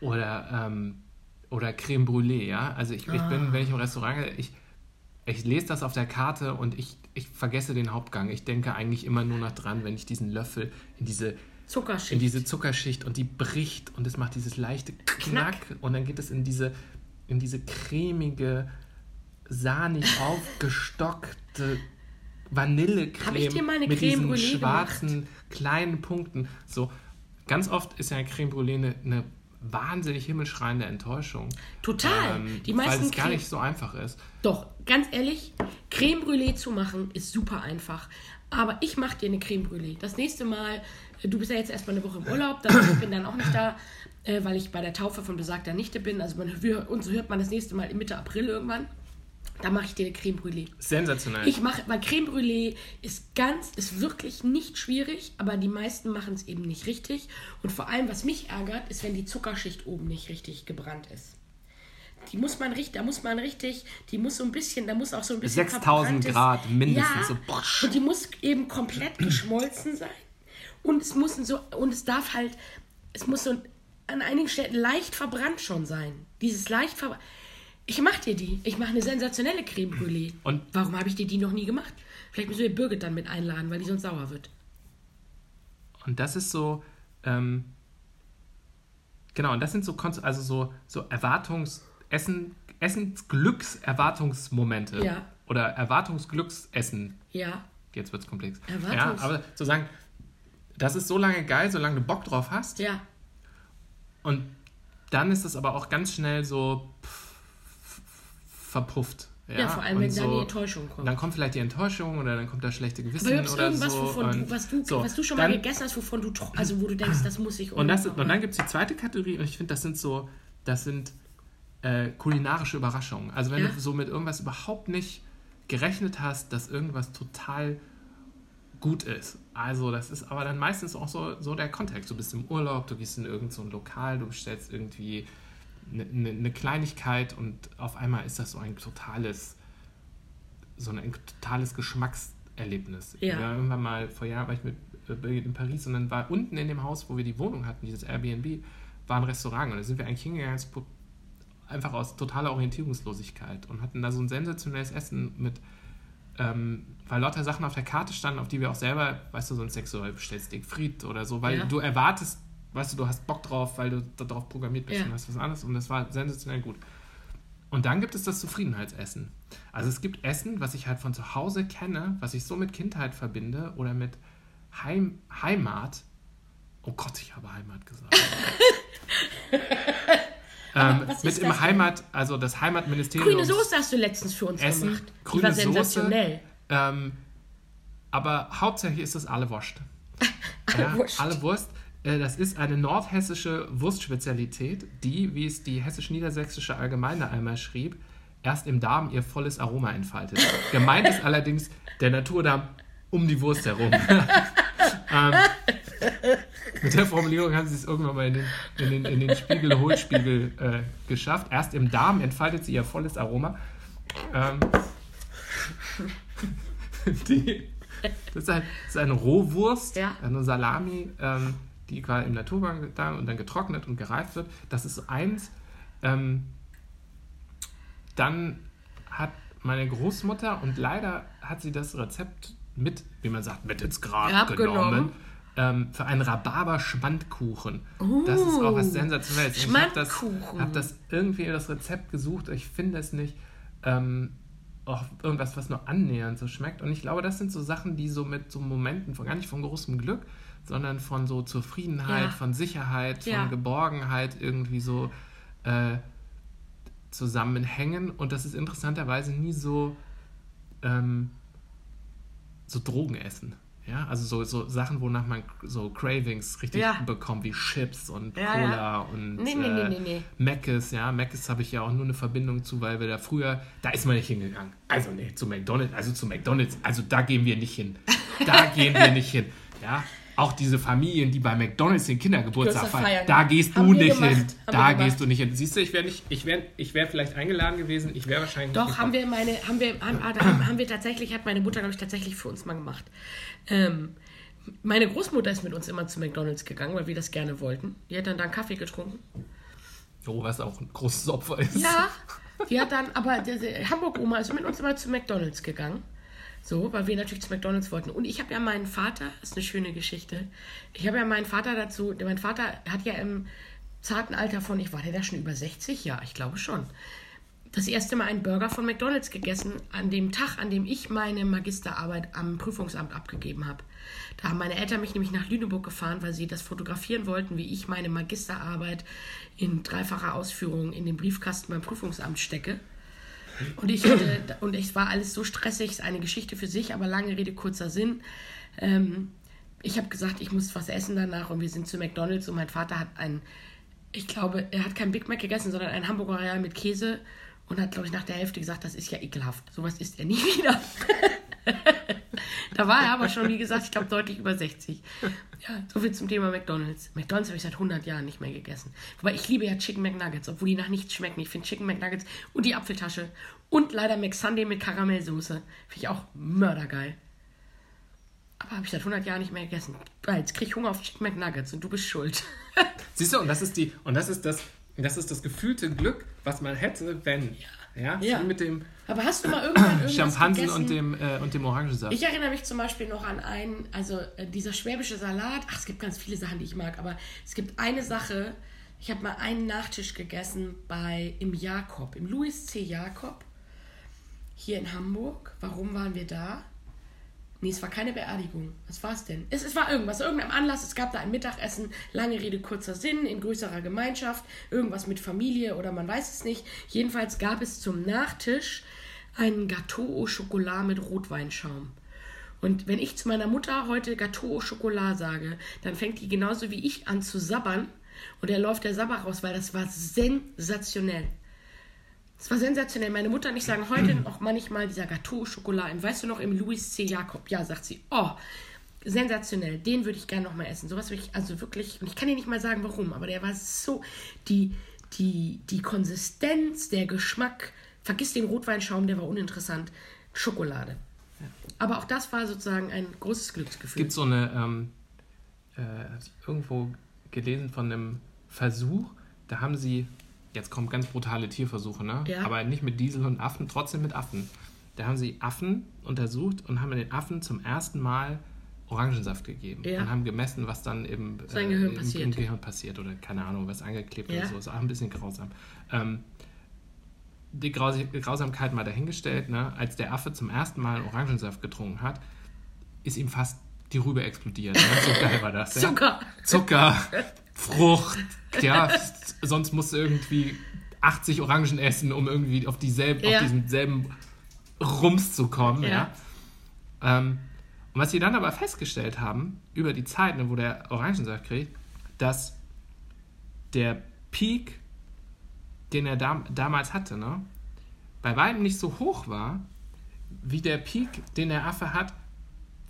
oder, ähm, oder Creme Brûlée, ja? Also, ich, ah. ich bin, wenn ich im Restaurant gehe, ich, ich lese das auf der Karte und ich, ich vergesse den Hauptgang. Ich denke eigentlich immer nur noch dran, wenn ich diesen Löffel in diese Zuckerschicht. In diese Zuckerschicht und die bricht und es macht dieses leichte Knack, Knack. und dann geht es in diese, in diese cremige sahnig aufgestockte Vanillecreme mit Creme diesen schwarzen gemacht? kleinen Punkten. So ganz oft ist ja eine Creme Brûlée eine, eine wahnsinnig himmelschreiende Enttäuschung. Total. Ähm, die meisten weil es gar nicht so einfach ist. Doch, ganz ehrlich, Creme Brûlée zu machen ist super einfach. Aber ich mache dir eine Creme Brûlée. Das nächste Mal, äh, du bist ja jetzt erstmal eine Woche im Urlaub, ich bin dann auch nicht da, äh, weil ich bei der Taufe von besagter Nichte bin. Also man, uns hört man das nächste Mal Mitte April irgendwann. Da mache ich dir eine Creme Brûlée. Sensationell. Ich mache, weil Creme Brûlée ist ganz, ist wirklich nicht schwierig, aber die meisten machen es eben nicht richtig. Und vor allem, was mich ärgert, ist, wenn die Zuckerschicht oben nicht richtig gebrannt ist. Die muss man richtig, da muss man richtig, die muss so ein bisschen, da muss auch so ein bisschen 6000 Grad mindestens. Ja, so. Und die muss eben komplett geschmolzen sein. Und es muss so, und es darf halt, es muss so an einigen Stellen leicht verbrannt schon sein. Dieses leicht verbrannt ich mach dir die. Ich mache eine sensationelle Creme Brûlée. Und warum habe ich dir die noch nie gemacht? Vielleicht müssen wir Birgit dann mit einladen, weil die sonst sauer wird. Und das ist so, ähm, genau, und das sind so, also so, so Erwartungs-, Essen, Essensglückserwartungsmomente. Ja. Oder Erwartungsglücksessen. Ja. Jetzt wird es komplex. Ja, aber zu sagen, das ist so lange geil, solange du Bock drauf hast. Ja. Und dann ist es aber auch ganz schnell so, pff, verpufft. Ja, ja vor allem, wenn so, dann die Enttäuschung kommt. Dann kommt vielleicht die Enttäuschung oder dann kommt das schlechte Gewissen Aber oder irgendwas, so. Wovon du, was, du, so, was du schon dann, mal gegessen hast, wovon du, also wo du denkst, das muss ich Und, das, und dann gibt es die zweite Kategorie und ich finde, das sind so, das sind äh, kulinarische Überraschungen. Also wenn ja? du so mit irgendwas überhaupt nicht gerechnet hast, dass irgendwas total gut ist. Also das ist aber dann meistens auch so, so der Kontext. Du bist im Urlaub, du gehst in irgendein so Lokal, du bestellst irgendwie eine, eine Kleinigkeit und auf einmal ist das so ein totales, so ein totales Geschmackserlebnis. Ja. Wir irgendwann mal vor Jahren war ich mit äh, Birgit in Paris und dann war unten in dem Haus, wo wir die Wohnung hatten, dieses Airbnb, war ein Restaurant und da sind wir eigentlich hingegangen, einfach aus totaler Orientierungslosigkeit und hatten da so ein sensationelles Essen mit, ähm, weil lauter Sachen auf der Karte standen, auf die wir auch selber, weißt du, so ein sexuell bestellst Fried oder so, weil ja. du erwartest weißt du, du hast Bock drauf, weil du darauf programmiert bist ja. und hast was anderes und das war sensationell gut. Und dann gibt es das Zufriedenheitsessen. Also es gibt Essen, was ich halt von zu Hause kenne, was ich so mit Kindheit verbinde oder mit Heim, Heimat. Oh Gott, ich habe Heimat gesagt. ähm, mit im das denn? Heimat, also das Heimatministerium. Grüne Soße hast du letztens für uns Essen, gemacht. Die grüne war Soße. sensationell. Ähm, aber hauptsächlich ist es alle Wurst. Alle Wurst. Alle Wurst. Äh, Das ist eine nordhessische Wurstspezialität, die, wie es die hessisch-niedersächsische Allgemeine einmal schrieb, erst im Darm ihr volles Aroma entfaltet. Gemeint ist allerdings der Naturdarm um die Wurst herum. ähm, mit der Formulierung haben sie es irgendwann mal in den, in den, in den Spiegel, Hohlspiegel äh, geschafft. Erst im Darm entfaltet sie ihr volles Aroma. Ähm, die, das, ist ein, das ist eine Rohwurst, Ja. eine Salami, ähm, die quasi im Naturgang da und dann getrocknet und gereift wird. Das ist so eins. Ähm, dann hat meine Großmutter, und leider hat sie das Rezept mit, wie man sagt, mit ins Grab Abgenommen. genommen, ähm, für einen Rhabarber-Schmandkuchen. Das ist auch was Uh, Sensationelles. Ich habe das, hab das irgendwie das Rezept gesucht, ich finde es nicht. Ähm, auch irgendwas, was nur annähernd so schmeckt. Und ich glaube, das sind so Sachen, die so mit so Momenten von gar nicht von großem Glück, sondern von so Zufriedenheit, Ja. von Sicherheit, von Ja. Geborgenheit irgendwie so äh, zusammenhängen. Und das ist interessanterweise nie so, ähm, so Drogenessen. Ja, also so, so Sachen, wonach man so Cravings richtig Ja. bekommt, wie Chips und Ja, Cola ja. und Nee, nee, äh, nee, nee, nee. Mc's, ja, Mc's habe ich ja auch nur eine Verbindung zu, weil wir da früher, da ist man nicht hingegangen. Also nee, zu McDonald's, also zu McDonald's, also da gehen wir nicht hin. Da gehen wir nicht hin. Ja, auch diese Familien, die bei McDonald's den Kindergeburtstag Geburtstag feiern, da gehst Haben du nicht gemacht. hin. Da gehst du nicht hin. Siehst du, ich wäre nicht, ich wäre ich wär vielleicht eingeladen gewesen, ich wäre wahrscheinlich Doch, haben wir meine, haben wir, haben, ah, haben, haben wir tatsächlich, hat meine Mutter, glaube ich, tatsächlich für uns mal gemacht. Ähm, meine Großmutter ist mit uns immer zu McDonalds gegangen, weil wir das gerne wollten. Die hat dann da einen Kaffee getrunken. Oh, was auch ein großes Opfer ist. Ja, die hat dann, aber Hamburg-Oma ist mit uns immer zu McDonalds gegangen. So, weil wir natürlich zu McDonalds wollten. Und ich habe ja meinen Vater, ist eine schöne Geschichte. Ich habe ja meinen Vater dazu, mein Vater hat ja im zarten Alter von, ich war der da schon über 60? Ja, ich glaube schon. Das erste Mal einen Burger von McDonalds gegessen, an dem Tag, an dem ich meine Magisterarbeit am Prüfungsamt abgegeben habe. Da haben meine Eltern mich nämlich nach Lüneburg gefahren, weil sie das fotografieren wollten, wie ich meine Magisterarbeit in dreifacher Ausführung in den Briefkasten beim Prüfungsamt stecke. Und ich hatte, und es war alles so stressig, ist eine Geschichte für sich, aber lange Rede, kurzer Sinn. Ähm, ich habe gesagt, ich muss was essen danach und wir sind zu McDonalds und mein Vater hat ein, ich glaube, er hat kein Big Mac gegessen, sondern ein Hamburger Real mit Käse und hat, glaube ich, nach der Hälfte gesagt, das ist ja ekelhaft. Sowas isst er nie wieder. da war er aber schon, wie gesagt, ich glaube, deutlich über 60. Ja, so viel zum Thema McDonalds. McDonalds habe ich seit 100 Jahren nicht mehr gegessen. Wobei ich liebe ja Chicken McNuggets, obwohl die nach nichts schmecken. Ich finde Chicken McNuggets und die Apfeltasche und leider McSunday mit Karamellsoße. Finde ich auch mördergeil. Aber habe ich seit 100 Jahren nicht mehr gegessen. Jetzt kriege ich Hunger auf Chicken McNuggets und du bist schuld. Siehst du, und das ist die, und das ist das, das ist das gefühlte Glück, was man hätte, wenn. Ja, Ja. Mit dem Aber hast du mal irgendwann irgendwas Champansen gegessen? und dem, äh, und dem Orangensaft. Ich erinnere mich zum Beispiel noch an einen, also äh, dieser schwäbische Salat. Ach, es gibt ganz viele Sachen, die ich mag, aber es gibt eine Sache. Ich habe mal einen Nachtisch gegessen bei im Jakob, im Louis C. Jakob, hier in Hamburg. Warum waren wir da? Nee, es war keine Beerdigung. Was war es denn? Es, es war irgendwas, irgendeinem Anlass. Es gab da ein Mittagessen, lange Rede, kurzer Sinn, in größerer Gemeinschaft, irgendwas mit Familie oder man weiß es nicht. Jedenfalls gab es zum Nachtisch einen Gâteau au Chocolat mit Rotweinschaum. Und wenn ich zu meiner Mutter heute Gâteau au Chocolat sage, dann fängt die genauso wie ich an zu sabbern und er läuft der Sabber raus, weil das war sensationell. Es war sensationell. Meine Mutter und ich sagen heute noch manchmal dieser Gâteau au Chocolat. im- Weißt du noch, im Louis C. Jakob? Ja, sagt sie. Oh, sensationell. Den würde ich gerne noch mal essen. Sowas würde ich, also wirklich, und ich kann dir nicht mal sagen, warum, aber der war so, die, die, die Konsistenz, der Geschmack, vergiss den Rotweinschaum, der war uninteressant. Schokolade. Aber auch das war sozusagen ein großes Glücksgefühl. gibt so eine, ähm, äh, irgendwo gelesen von einem Versuch, da haben sie, jetzt kommen ganz brutale Tierversuche, ne? Ja. Aber nicht mit Diesel und Affen, trotzdem mit Affen. Da haben sie Affen untersucht und haben den Affen zum ersten Mal Orangensaft gegeben Ja. und haben gemessen, was dann im, Sein Gehirn im, passiert. im Gehirn passiert oder keine Ahnung, was angeklebt Ja. oder so. Ist auch ein bisschen grausam. Ähm, die Graus Grausamkeit mal dahingestellt, ne? als der Affe zum ersten Mal Orangensaft getrunken hat, ist ihm fast die Rübe explodiert. Ne? So geil war das. Ja? Zucker. Frucht, ja, sonst musst du irgendwie 80 Orangen essen, um irgendwie auf, dieselbe, Ja. auf diesen selben Rums zu kommen. Ja. Ja. Ähm, und was sie dann aber festgestellt haben, über die Zeit, ne, wo der Orangensaft kriegt, dass der Peak, den er dam damals hatte, ne, bei weitem nicht so hoch war, wie der Peak, den der Affe hat,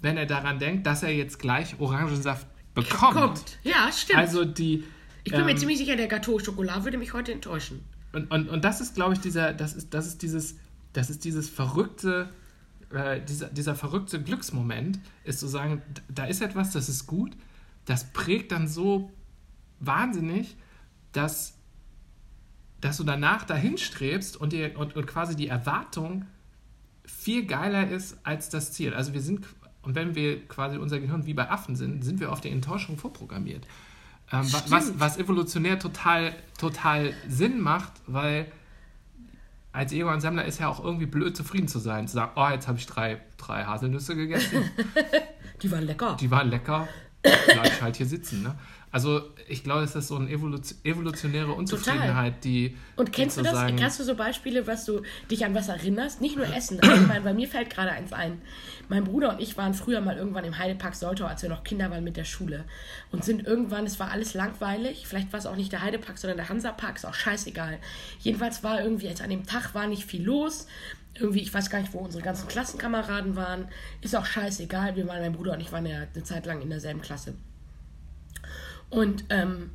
wenn er daran denkt, dass er jetzt gleich Orangensaft bekommt. Kommt. Ja, stimmt. Also die. ich bin mir ähm, ziemlich sicher, der Gâteau Schokolade würde mich heute enttäuschen. und, und, und das ist, glaube ich, dieser, das ist, das ist dieses, das ist dieses verrückte, äh, dieser, dieser verrückte Glücksmoment, ist zu sagen, da ist etwas, das ist gut, das prägt dann so wahnsinnig, dass, dass du danach dahin strebst und, dir, und, und quasi die Erwartung viel geiler ist als das Ziel. Also wir sind, und wenn wir quasi unser Gehirn wie bei Affen sind, sind wir auf die Enttäuschung vorprogrammiert. Ähm, wa- was, was evolutionär total, total Sinn macht, weil als Ego-Sammler ist ja auch irgendwie blöd, zufrieden zu sein. Zu sagen, oh, jetzt habe ich drei, drei Haselnüsse gegessen, Die waren lecker. die waren lecker, bleib ich halt hier sitzen. Ne? Also ich glaube, es ist so eine Evolution, evolutionäre Unzufriedenheit, die Und kennst du das? Hast du so Beispiele, was du dich an was erinnerst? Nicht nur Essen. Allgemein, bei mir fällt gerade eins ein. Mein Bruder und ich waren früher mal irgendwann im Heidepark Soltau, als wir noch Kinder waren mit der Schule. Und sind irgendwann, es war alles langweilig. Vielleicht war es auch nicht der Heidepark, sondern der Hansapark, ist auch scheißegal. Jedenfalls war irgendwie, jetzt an dem Tag war nicht viel los. Irgendwie, ich weiß gar nicht, wo unsere ganzen Klassenkameraden waren. Ist auch scheißegal. Wir waren, mein Bruder und ich waren ja eine Zeit lang in derselben Klasse. Und ähm,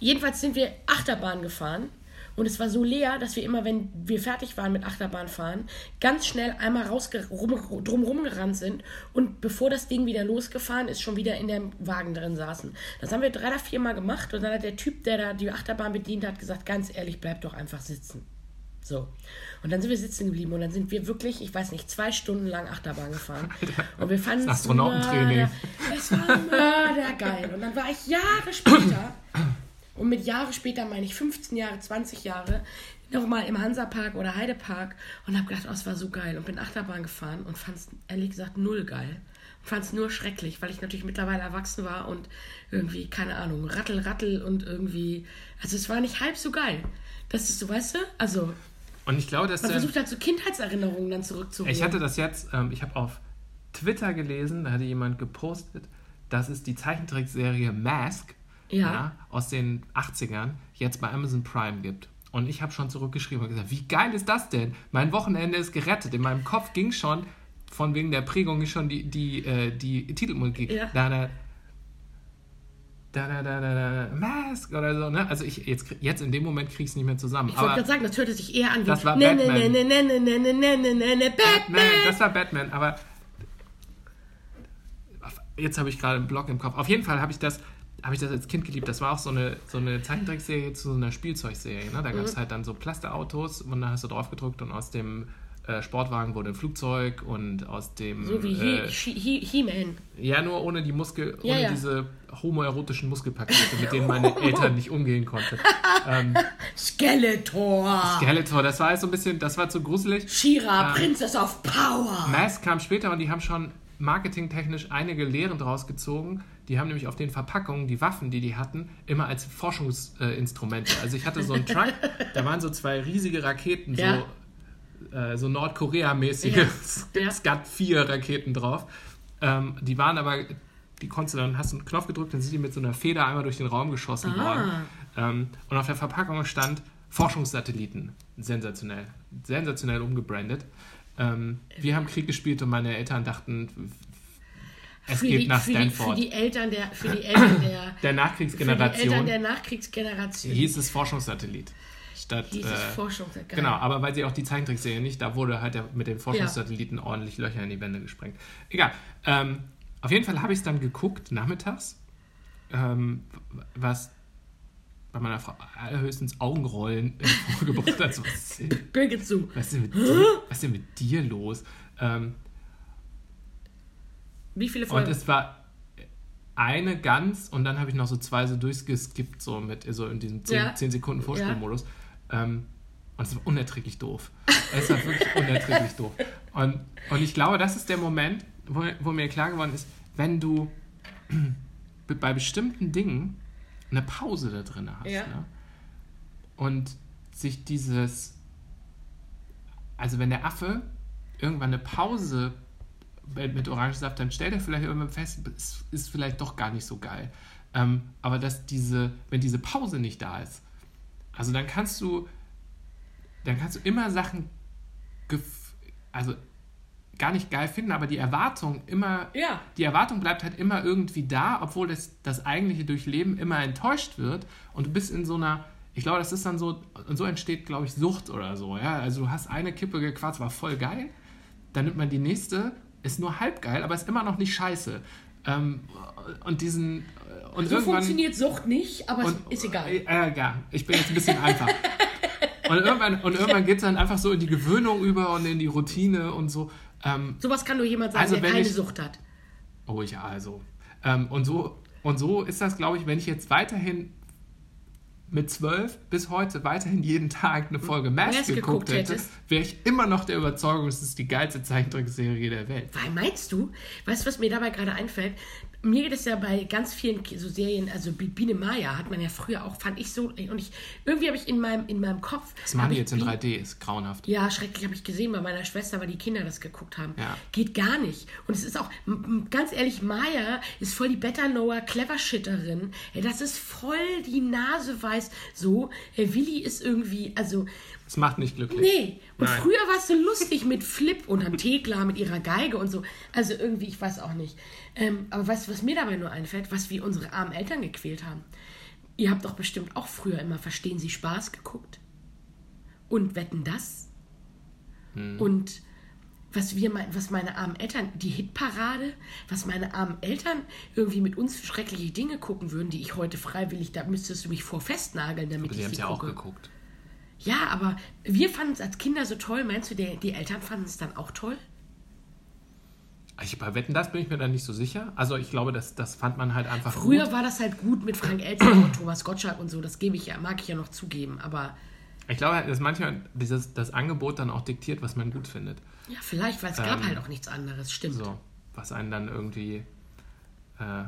jedenfalls sind wir Achterbahn gefahren. Und es war so leer, dass wir immer, wenn wir fertig waren mit Achterbahn fahren, ganz schnell einmal raus rum, drumrum gerannt sind und bevor das Ding wieder losgefahren ist, schon wieder in dem Wagen drin saßen. Das haben wir drei oder vier Mal gemacht und dann hat der Typ, der da die Achterbahn bedient hat, gesagt, ganz ehrlich, bleib doch einfach sitzen. So. Und dann sind wir sitzen geblieben und dann sind wir wirklich, ich weiß nicht, zwei Stunden lang Achterbahn gefahren. Und wir fanden es Astronautentraining. Es war mördergeil. Und dann war ich Jahre später, und mit Jahre später meine ich 15 Jahre, 20 Jahre, nochmal im Hansapark oder Heidepark und habe gedacht, oh, es war so geil. Und bin Achterbahn gefahren und fand es ehrlich gesagt null geil. Fand es nur schrecklich, weil ich natürlich mittlerweile erwachsen war und irgendwie, keine Ahnung, rattel, rattel und irgendwie, also es war nicht halb so geil. Das ist so, weißt du? Also, Und ich glaube, dass man versucht halt so Kindheitserinnerungen dann zurückzuholen. Ich hatte das jetzt, ähm, ich habe auf Twitter gelesen, da hatte jemand gepostet, dass es die Zeichentrickserie Mask Ja. aus den 80ern jetzt bei Amazon Prime gibt. Und ich habe schon zurückgeschrieben und gesagt, wie geil ist das denn? Mein Wochenende ist gerettet. In meinem Kopf ging schon, von wegen der Prägung, schon die, die, äh, die Titelmusik. Ja. Da, da, da, da, da, da, da, Mask oder so. Ne? Also ich, jetzt, jetzt in dem Moment kriege ich es nicht mehr zusammen. Ich wollte gerade sagen, das hörte sich eher an wie Das war ne, ne, Batman. ne, ne, ne, ne, ne, ne, ne, ne, ne, Batman, das war Batman, aber jetzt habe ich gerade einen Blog im Kopf. Auf jeden Fall habe ich das habe ich das als Kind geliebt. Das war auch so eine, so eine Zeichentrickserie zu so einer Spielzeugserie. Ne? Da gab Mhm. es halt dann so Plasterautos und da hast du drauf gedrückt und aus dem äh, Sportwagen wurde ein Flugzeug und aus dem So wie äh, He- He- He- He-Man. ja nur ohne die Muskel Ja, ohne ja. diese homoerotischen Muskelpakete, mit denen meine Eltern nicht umgehen konnten. Ähm, Skeletor. Skeletor, das war halt so ein bisschen, das war zu gruselig. Shira, Princess of Power. Mask kam später und die haben schon marketingtechnisch einige Lehren draus gezogen. Die haben nämlich auf den Verpackungen die Waffen, die die hatten, immer als Forschungsinstrumente. Also ich hatte so einen Truck, da waren so zwei riesige Raketen, Ja. so, äh, so Nordkorea-mäßige Ja. Ja. Skat-4-Raketen drauf. Ähm, die waren aber, die konntest du dann, hast du einen Knopf gedrückt, dann sind die mit so einer Feder einmal durch den Raum geschossen Ah. worden. Ähm, und auf der Verpackung stand Forschungssatelliten. Sensationell. Sensationell umgebrandet. Ähm, wir haben Krieg gespielt und meine Eltern dachten, es Für geht die, nach für, die, Stanford. für die Eltern der, für die Eltern der, der für die Eltern Nachkriegsgeneration der Nachkriegsgeneration. hieß es Forschungssatellit. Statt, Hieß es äh, Forschung. Geil. Genau, aber weil sie auch die Zeichentrickserie nicht, da wurde halt der, mit den Forschungssatelliten ordentlich Löcher in die Wände gesprengt. Egal. Ähm, auf jeden Fall habe ich es dann geguckt, nachmittags, ähm, was bei meiner Frau allerhöchstens Augenrollen hervorgebracht hat. So, was, ist, zu. was, ist denn mit dir, was ist denn mit dir los? Ähm, Wie viele und Folgen? es war eine ganz und dann habe ich noch so zwei so durchgeskippt, so mit so in diesem 10, Ja. 10 Sekunden Vorspielmodus. Ähm, Und es war unerträglich doof. Es war wirklich unerträglich doof. Und, und ich glaube, das ist der Moment, wo, wo mir klar geworden ist, wenn du bei bestimmten Dingen eine Pause da drin hast. Ja. Ne? Und sich dieses, also wenn der Affe irgendwann eine Pause mit, Orangensaft, dann stellt er vielleicht irgendwann fest, es ist vielleicht doch gar nicht so geil. Ähm, aber dass diese, wenn diese Pause nicht da ist, also dann kannst du, dann kannst du immer Sachen, also gar nicht geil finden, aber die Erwartung immer, Ja. die Erwartung bleibt halt immer irgendwie da, obwohl das, das eigentliche Durchleben immer enttäuscht wird und du bist in so einer, ich glaube, das ist dann so, und so entsteht, glaube ich, Sucht oder so, ja, also du hast eine Kippe gequarzt, war voll geil, dann nimmt man die nächste, ist nur halb geil, aber ist immer noch nicht scheiße. Ähm, und diesen, und So funktioniert Sucht nicht, aber Und, ist egal. Äh, ja, ich bin jetzt ein bisschen einfach. Und irgendwann, und irgendwann geht es dann einfach so in die Gewöhnung über und in die Routine und so. Ähm, Sowas kann nur jemand sagen, Also der keine ich- Sucht hat. oh ja, also. Ähm, und, so, und so ist das, glaube ich, wenn ich jetzt weiterhin mit zwölf bis heute weiterhin jeden Tag eine Folge Mask geguckt geguckt hätte, wäre ich immer noch der Überzeugung, es ist die geilste Zeichentrickserie der Welt. Weil meinst du, weißt du, was mir dabei gerade einfällt? Mir geht es ja bei ganz vielen so Serien, also Bi- Biene Maya hat man ja früher auch, fand ich so, und ich, irgendwie habe ich in meinem, in meinem Kopf. Das machen die jetzt in Bi- 3D, ist grauenhaft. Ja, schrecklich habe ich gesehen bei meiner Schwester, weil die Kinder das geguckt haben. Ja. Geht gar nicht. Und es ist auch, ganz ehrlich, Maya ist voll die Better-Knower, Clever-Shitterin. Das ist voll die Nase weiß. So, Willi ist irgendwie, also, Das macht nicht glücklich. nee. Und Nein. früher war es so lustig mit Flip und am Thekla mit ihrer Geige und so. Also irgendwie, ich weiß auch nicht. Ähm, aber weißt du, was mir dabei nur einfällt? Was wir unsere armen Eltern gequält haben. Ihr habt doch bestimmt auch früher immer Verstehen Sie Spaß geguckt. Und wetten das? Und was wir mein, was meine armen Eltern, die Hitparade, was meine armen Eltern irgendwie mit uns schreckliche Dinge gucken würden, die ich heute freiwillig, da müsstest du mich vor festnageln, damit Sie ich haben sie es ja auch geguckt. Ja, aber wir fanden es als Kinder so toll. Meinst du, der, die Eltern fanden es dann auch toll? Ich, bei Wetten, das bin ich mir dann nicht so sicher. Also ich glaube, das, das fand man halt einfach Früher gut. war das halt gut mit Frank Elstner und Thomas Gottschalk und so. Das gebe ich ja, mag ich ja noch zugeben. Aber Ich glaube, halt, dass manchmal dieses, das Angebot dann auch diktiert, was man gut findet. ja, vielleicht, weil es gab Ähm, halt auch nichts anderes. Stimmt. So, was einen dann irgendwie, äh,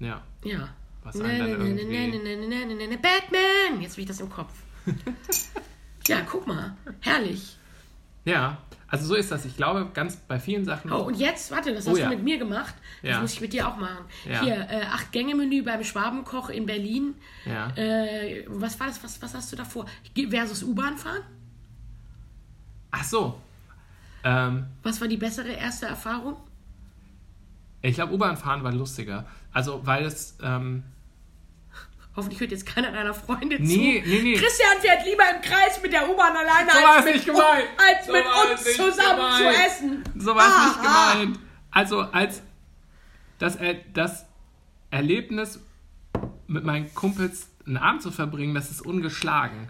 ja, Ja. Was einen dann ne, irgendwie- ne, Batman! Jetzt habe ich das im Kopf. ja, guck mal. Herrlich. ja, also so ist das. Ich glaube, ganz bei vielen Sachen. Oh, und jetzt, warte, das Oh hast ja. du mit mir gemacht. Das Ja. muss ich mit dir auch machen. Ja. Hier, äh, Acht-Gänge-Menü beim Schwabenkoch in Berlin. ja. Äh, was war das? Was, was hast du davor? Versus U-Bahn fahren? Ach so. Ähm, Was war die bessere erste Erfahrung? ich glaube, U-Bahn fahren war lustiger. Also, weil es, ähm, Hoffentlich hört jetzt keiner deiner Freunde Nee, zu. nee, nee. Christian fährt lieber im Kreis mit der U-Bahn alleine, So als mit, nicht gemeint. als So mit uns zusammen gemeint. zu essen. so war es nicht gemeint. Also, als das, das Erlebnis mit meinen Kumpels einen Abend zu verbringen, das ist ungeschlagen.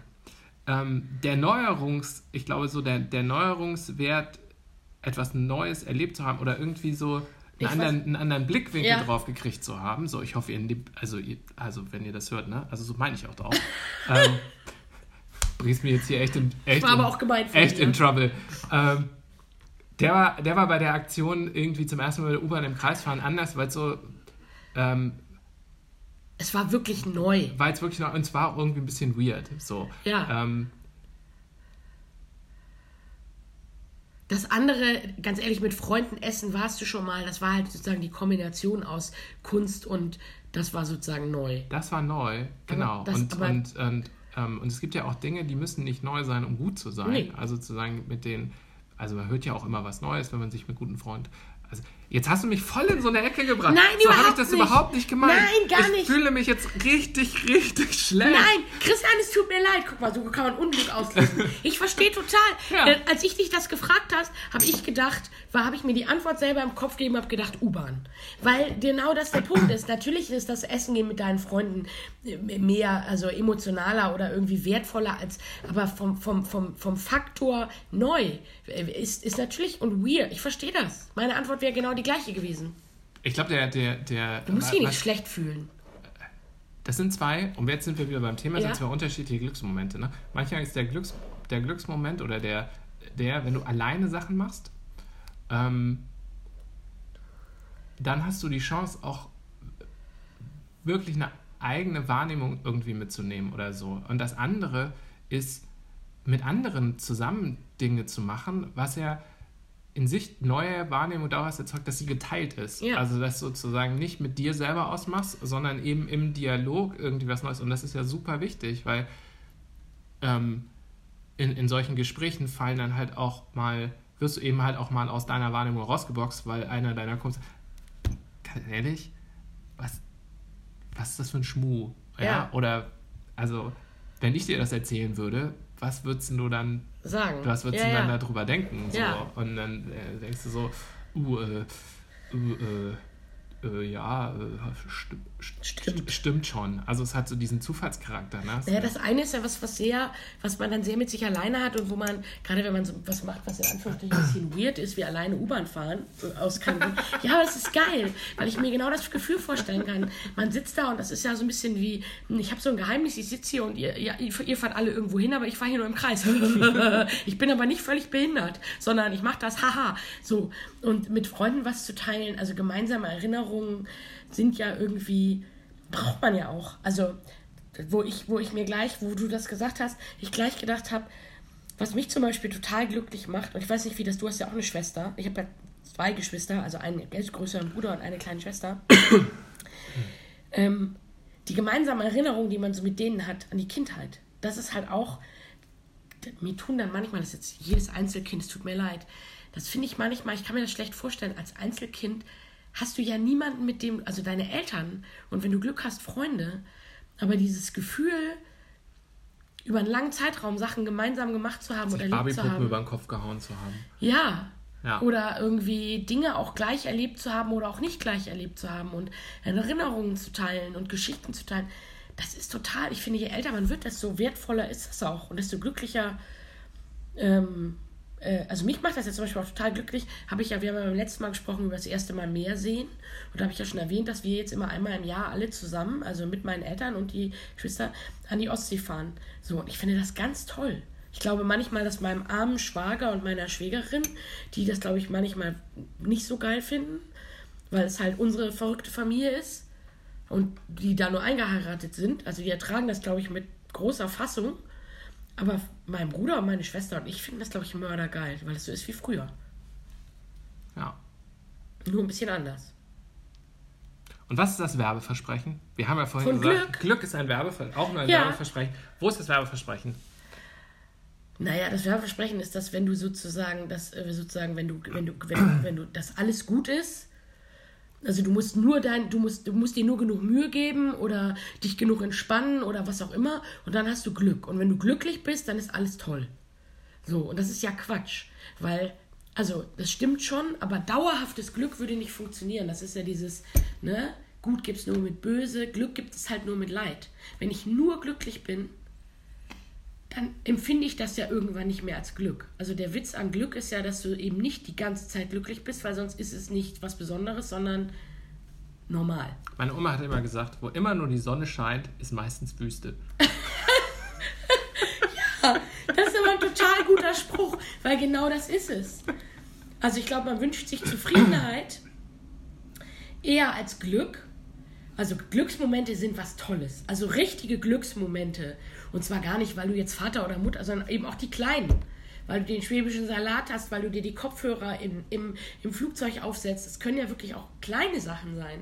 Ähm, der Neuerungs, ich glaube so, der, der Neuerungswert, etwas Neues erlebt zu haben oder irgendwie so einen anderen, einen anderen Blickwinkel Ja. drauf gekriegt zu haben. So, ich hoffe, ihr also, ihr, also wenn ihr das hört, ne? Also so meine ich auch drauf. ähm, bringst mir jetzt hier echt in, echt War in, aber auch gemeint echt in Trouble. Ähm, der war, der war bei der Aktion irgendwie zum ersten Mal mit der U-Bahn im Kreis fahren anders, weil es so, ähm, Es war wirklich neu. weil es wirklich noch, und zwar auch irgendwie ein bisschen weird. So. Ja. Ähm, Das andere, ganz ehrlich, mit Freunden essen warst du schon mal. Das war halt sozusagen die Kombination aus Kunst und das war sozusagen neu. das war neu, genau. das- und, und, und, ähm, und es gibt ja auch Dinge, die müssen nicht neu sein, um gut zu sein. Nee. Also zu sagen, mit denen, also man hört ja auch immer was Neues, wenn man sich mit guten Freunden. Also jetzt hast du mich voll in so eine Ecke gebracht. Nein, so habe ich das nicht. überhaupt nicht gemeint. Nein, gar ich nicht. fühle mich jetzt richtig, richtig schlecht. Nein, Christian, es tut mir leid. Guck mal, so kann man Unglück auslösen. Ich verstehe total. Ja. Äh, Als ich dich das gefragt hast, habe ich gedacht, habe ich mir die Antwort selber im Kopf gegeben, habe gedacht, U-Bahn. Weil genau das der Punkt ist. Natürlich ist das Essen gehen mit deinen Freunden äh, mehr, also emotionaler oder irgendwie wertvoller als, aber vom, vom, vom, vom Faktor neu äh, ist, ist natürlich und weird. Ich verstehe das. Meine Antwort wäre genau die gleiche gewesen. Ich glaube, der, der, der. Du musst dich nicht schlecht fühlen. das sind zwei, und jetzt sind wir wieder beim Thema, Ja. sind zwei unterschiedliche Glücksmomente. Ne? Manchmal ist der, Glücks, der Glücksmoment oder der, der, wenn du alleine Sachen machst, ähm, dann hast du die Chance, auch wirklich eine eigene Wahrnehmung irgendwie mitzunehmen oder so. Und das andere ist, mit anderen zusammen Dinge zu machen, was ja in sich neue Wahrnehmung daraus erzeugt, dass sie geteilt ist. Ja. Also, dass du sozusagen nicht mit dir selber ausmachst, sondern eben im Dialog irgendwie was Neues. Und das ist ja super wichtig, weil ähm, in, in solchen Gesprächen fallen dann halt auch mal, wirst du eben halt auch mal aus deiner Wahrnehmung rausgeboxt, weil einer deiner Kumpels, ganz ehrlich, was, was ist das für ein Schmuh? Ja? Ja. Oder, also, wenn ich dir das erzählen würde, was würdest du dann Sagen. was würdest ja, du dann ja. darüber denken? So? Ja. Und dann äh, denkst du so, uh, äh, uh, äh, äh, ja, äh, sti st Stimmt. stimmt schon. Also es hat so diesen Zufallscharakter. Ne? Naja, das eine ist ja was, was sehr, was man dann sehr mit sich alleine hat und wo man, gerade wenn man so was macht, was in Anführungsstrichen ein bisschen weird ist, wie alleine U-Bahn fahren, äh, aus Grund. Ja, aber das ist geil, weil ich mir genau das Gefühl vorstellen kann. Man sitzt da und das ist ja so ein bisschen wie, ich habe so ein Geheimnis, ich sitze hier und ihr, ihr, ihr fahrt alle irgendwo hin, aber ich fahre hier nur im Kreis. ich bin aber nicht völlig behindert, sondern ich mache das, haha. So, und mit Freunden was zu teilen, also gemeinsame Erinnerungen sind ja irgendwie, braucht man ja auch. Also, wo ich, wo ich mir gleich, wo du das gesagt hast, ich gleich gedacht habe, was mich zum Beispiel total glücklich macht, und ich weiß nicht, wie das, du hast ja auch eine Schwester. Ich habe ja zwei Geschwister, also einen größeren Bruder und eine kleine Schwester. ähm, die gemeinsame Erinnerung, die man so mit denen hat an die Kindheit, das ist halt auch, mir tun dann manchmal, das ist jetzt jedes Einzelkind, es tut mir leid, das finde ich manchmal, ich kann mir das schlecht vorstellen, als Einzelkind hast du ja niemanden mit dem, also deine Eltern und wenn du Glück hast, Freunde, aber dieses Gefühl, über einen langen Zeitraum Sachen gemeinsam gemacht zu haben oder erlebt zu haben. über den Kopf gehauen zu haben. Ja. Ja. Oder irgendwie Dinge auch gleich erlebt zu haben oder auch nicht gleich erlebt zu haben und Erinnerungen zu teilen und Geschichten zu teilen. Das ist total, ich finde, je älter man wird, desto wertvoller ist das auch und desto glücklicher. Ähm, äh, also mich macht das jetzt zum Beispiel auch total glücklich. Habe ich ja, wir haben ja beim letzten Mal gesprochen über das erste Mal mehr sehen. Und da habe ich ja schon erwähnt, dass wir jetzt immer einmal im Jahr alle zusammen, also mit meinen Eltern und die Geschwister, an die Ostsee fahren. So, und ich finde das ganz toll. Ich glaube manchmal, dass meinem armen Schwager und meiner Schwägerin, die das, glaube ich, manchmal nicht so geil finden, weil es halt unsere verrückte Familie ist und die da nur eingeheiratet sind. Also die ertragen das, glaube ich, mit großer Fassung. Aber mein Bruder und meine Schwester und ich finden das, glaube ich, mördergeil, weil es so ist wie früher. Ja. Nur ein bisschen anders. Und was ist das Werbeversprechen? Wir haben ja vorhin Von gesagt, Glück. Glück ist ein Werbeversprechen, auch nur ein Ja. Werbeversprechen. Wo ist das Werbeversprechen? Naja, das Werbeversprechen ist, dass wenn du sozusagen, dass äh, sozusagen, wenn du, wenn du, wenn, wenn du, dass alles gut ist, also du musst nur dein, du musst, du musst dir nur genug Mühe geben oder dich genug entspannen oder was auch immer und dann hast du Glück. Und wenn du glücklich bist, dann ist alles toll. So, und das ist ja Quatsch, weil, also das stimmt schon, aber dauerhaftes Glück würde nicht funktionieren. Das ist ja dieses, ne, gut gibt es nur mit böse, Glück gibt es halt nur mit Leid. Wenn ich nur glücklich bin, dann empfinde ich das ja irgendwann nicht mehr als Glück. Also der Witz an Glück ist ja, dass du eben nicht die ganze Zeit glücklich bist, weil sonst ist es nicht was Besonderes, sondern normal. Meine Oma hat immer gesagt, wo immer nur die Sonne scheint, ist meistens Wüste. Das ist aber ein total guter Spruch, weil genau das ist es. Also ich glaube, man wünscht sich Zufriedenheit eher als Glück. Also Glücksmomente sind was Tolles. Also richtige Glücksmomente. Und zwar gar nicht, weil du jetzt Vater oder Mutter, sondern eben auch die kleinen. Weil du den schwäbischen Salat hast, weil du dir die Kopfhörer im, im, im Flugzeug aufsetzt. Das können ja wirklich auch kleine Sachen sein.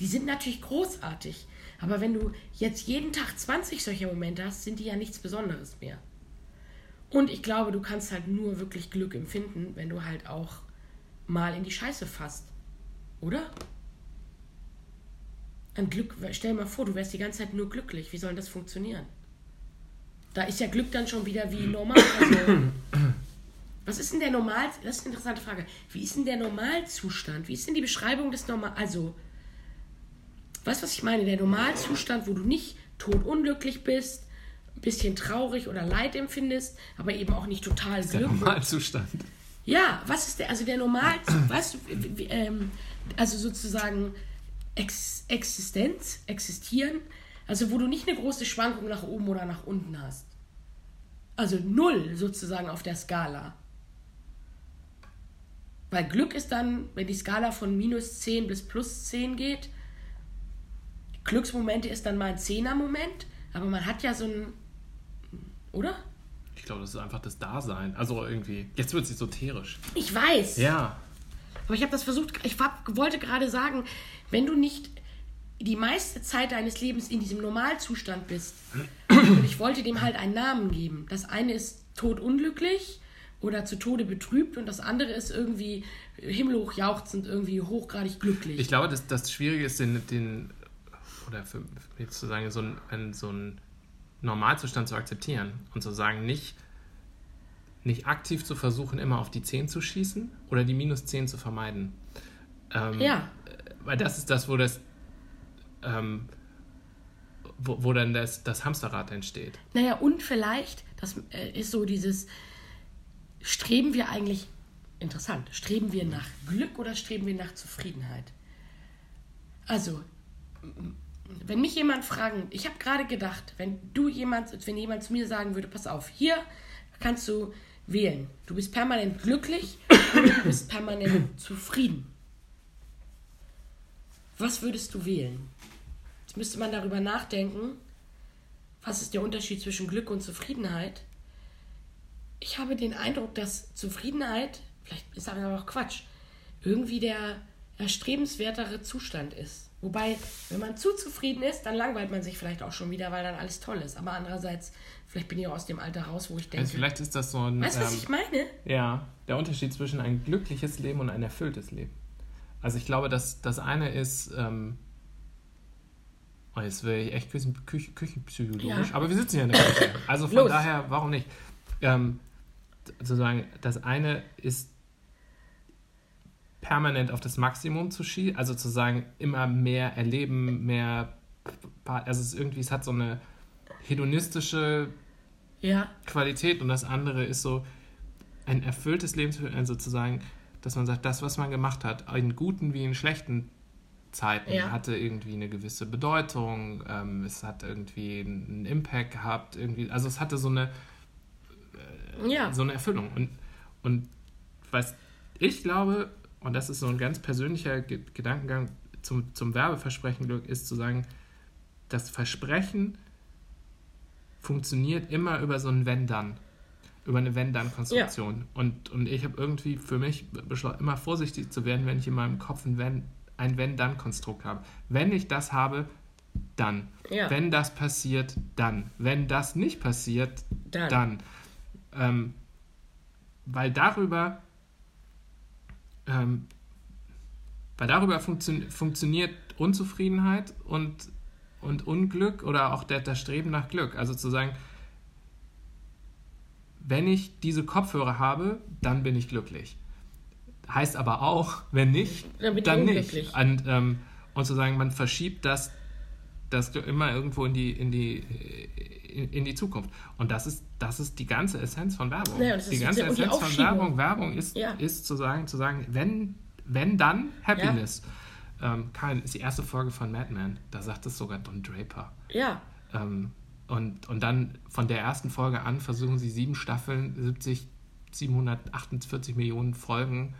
Die sind natürlich großartig. Aber wenn du jetzt jeden Tag 20 solcher Momente hast, sind die ja nichts Besonderes mehr. Und ich glaube, du kannst halt nur wirklich Glück empfinden, wenn du halt auch mal in die Scheiße fasst. Oder? Ein Glück, stell dir mal vor, du wärst die ganze Zeit nur glücklich. Wie soll das funktionieren? Da ist ja Glück dann schon wieder wie normal. Also, was ist denn der Normal... Das ist eine interessante Frage. Wie ist denn der Normalzustand? Wie ist denn die Beschreibung des Normal... Also, weißt du, was ich meine? Der Normalzustand, wo du nicht totunglücklich bist, ein bisschen traurig oder Leid empfindest, aber eben auch nicht total Der glücklich. Normalzustand. Ja, was ist der, also der Normal, weißt du, ähm, also sozusagen Ex Existenz, existieren, Also wo du nicht eine große Schwankung nach oben oder nach unten hast. Also null sozusagen auf der Skala. Weil Glück ist dann, wenn die Skala von minus 10 bis plus 10 geht, Glücksmomente ist dann mal ein Zehner-Moment, aber man hat ja so ein. Oder? Ich glaube, das ist einfach das Dasein. Also irgendwie. Jetzt wird es esoterisch. Ich weiß. Ja. Aber ich habe das versucht, ich hab, wollte gerade sagen, wenn du nicht die meiste Zeit deines Lebens in diesem Normalzustand bist, und ich wollte dem halt einen Namen geben. Das eine ist todunglücklich oder zu Tode betrübt und das andere ist irgendwie himmelhoch jauchzend, irgendwie hochgradig glücklich. Ich glaube, dass das Schwierige ist, den, den oder für, jetzt zu sagen, so ein, so ein Normalzustand zu akzeptieren und zu sagen, nicht, nicht aktiv zu versuchen, immer auf die 10 zu schießen oder die minus 10 zu vermeiden. Ähm, ja. Weil das ist das, wo das ähm, wo, wo dann das, das Hamsterrad entsteht. Naja, und vielleicht, das äh, ist so dieses, streben wir eigentlich, interessant, streben wir nach Glück oder streben wir nach Zufriedenheit? Also, wenn mich jemand fragen, ich habe gerade gedacht, wenn du jemand, wenn jemand zu mir sagen würde, pass auf, hier kannst du wählen. Du bist permanent glücklich oder du bist permanent zufrieden. Was würdest du wählen? Jetzt müsste man darüber nachdenken, was ist der Unterschied zwischen Glück und Zufriedenheit? Ich habe den Eindruck, dass Zufriedenheit, vielleicht ist das aber auch Quatsch, irgendwie der erstrebenswertere Zustand ist. Wobei, wenn man zu zufrieden ist, dann langweilt man sich vielleicht auch schon wieder, weil dann alles toll ist. Aber andererseits, vielleicht bin ich auch aus dem Alter raus, wo ich denke. Also vielleicht ist das so ein. Weißt du, was ähm, ich meine? Ja, der Unterschied zwischen ein glückliches Leben und ein erfülltes Leben. Also ich glaube, dass das eine ist, ähm, oh, jetzt wäre ich echt Küchen, Küchen, küchenpsychologisch, Ja. aber wir sitzen ja in der Küche. Also von Los. daher, warum nicht? Ähm, sozusagen, das eine ist permanent auf das Maximum zu schießen, also zu sagen, immer mehr erleben, mehr, also es ist irgendwie, es hat so eine hedonistische Ja, Qualität und das andere ist so ein erfülltes Leben, zu- also sozusagen, dass man sagt, das, was man gemacht hat, in guten wie in schlechten Zeiten, Ja. hatte irgendwie eine gewisse Bedeutung, ähm, es hat irgendwie einen Impact gehabt, irgendwie, also es hatte so eine, ja. so eine Erfüllung. Und, und was ich glaube, und das ist so ein ganz persönlicher Ge Gedankengang zum, zum Werbeversprechen Glück, ist zu sagen, das Versprechen funktioniert immer über so ein Wenn-Dann. Über eine Wenn-Dann-Konstruktion. Und, und ich habe irgendwie für mich beschlossen, immer vorsichtig zu werden, wenn ich in meinem Kopf ein Wenn- ein Wenn-Dann-Konstrukt habe. Wenn ich das habe, dann. Ja. Wenn das passiert, dann. Wenn das nicht passiert, Dann. dann. Ähm, weil darüber, ähm, weil darüber funktio funktioniert Unzufriedenheit und, und Unglück oder auch der, das Streben nach Glück. Also zu sagen, wenn ich diese Kopfhörer habe, dann bin ich glücklich. Heißt aber auch, wenn nicht, Dann dann nicht. Und, ähm, und zu sagen, man verschiebt das, das immer irgendwo in die, in die, in, in die Zukunft. Und das ist, das ist die ganze Essenz von Werbung. Ja, die ist ganze und die Essenz von. Werbung. Werbung ist, Ja. ist zu sagen, zu sagen, wenn, wenn dann Happiness. Ähm, Karin, ist die erste Folge von Mad Men. Da sagt es sogar Don Draper. Ja. Ähm, und, und dann von der ersten Folge an versuchen sie sieben Staffeln, 70, 748 Millionen Folgen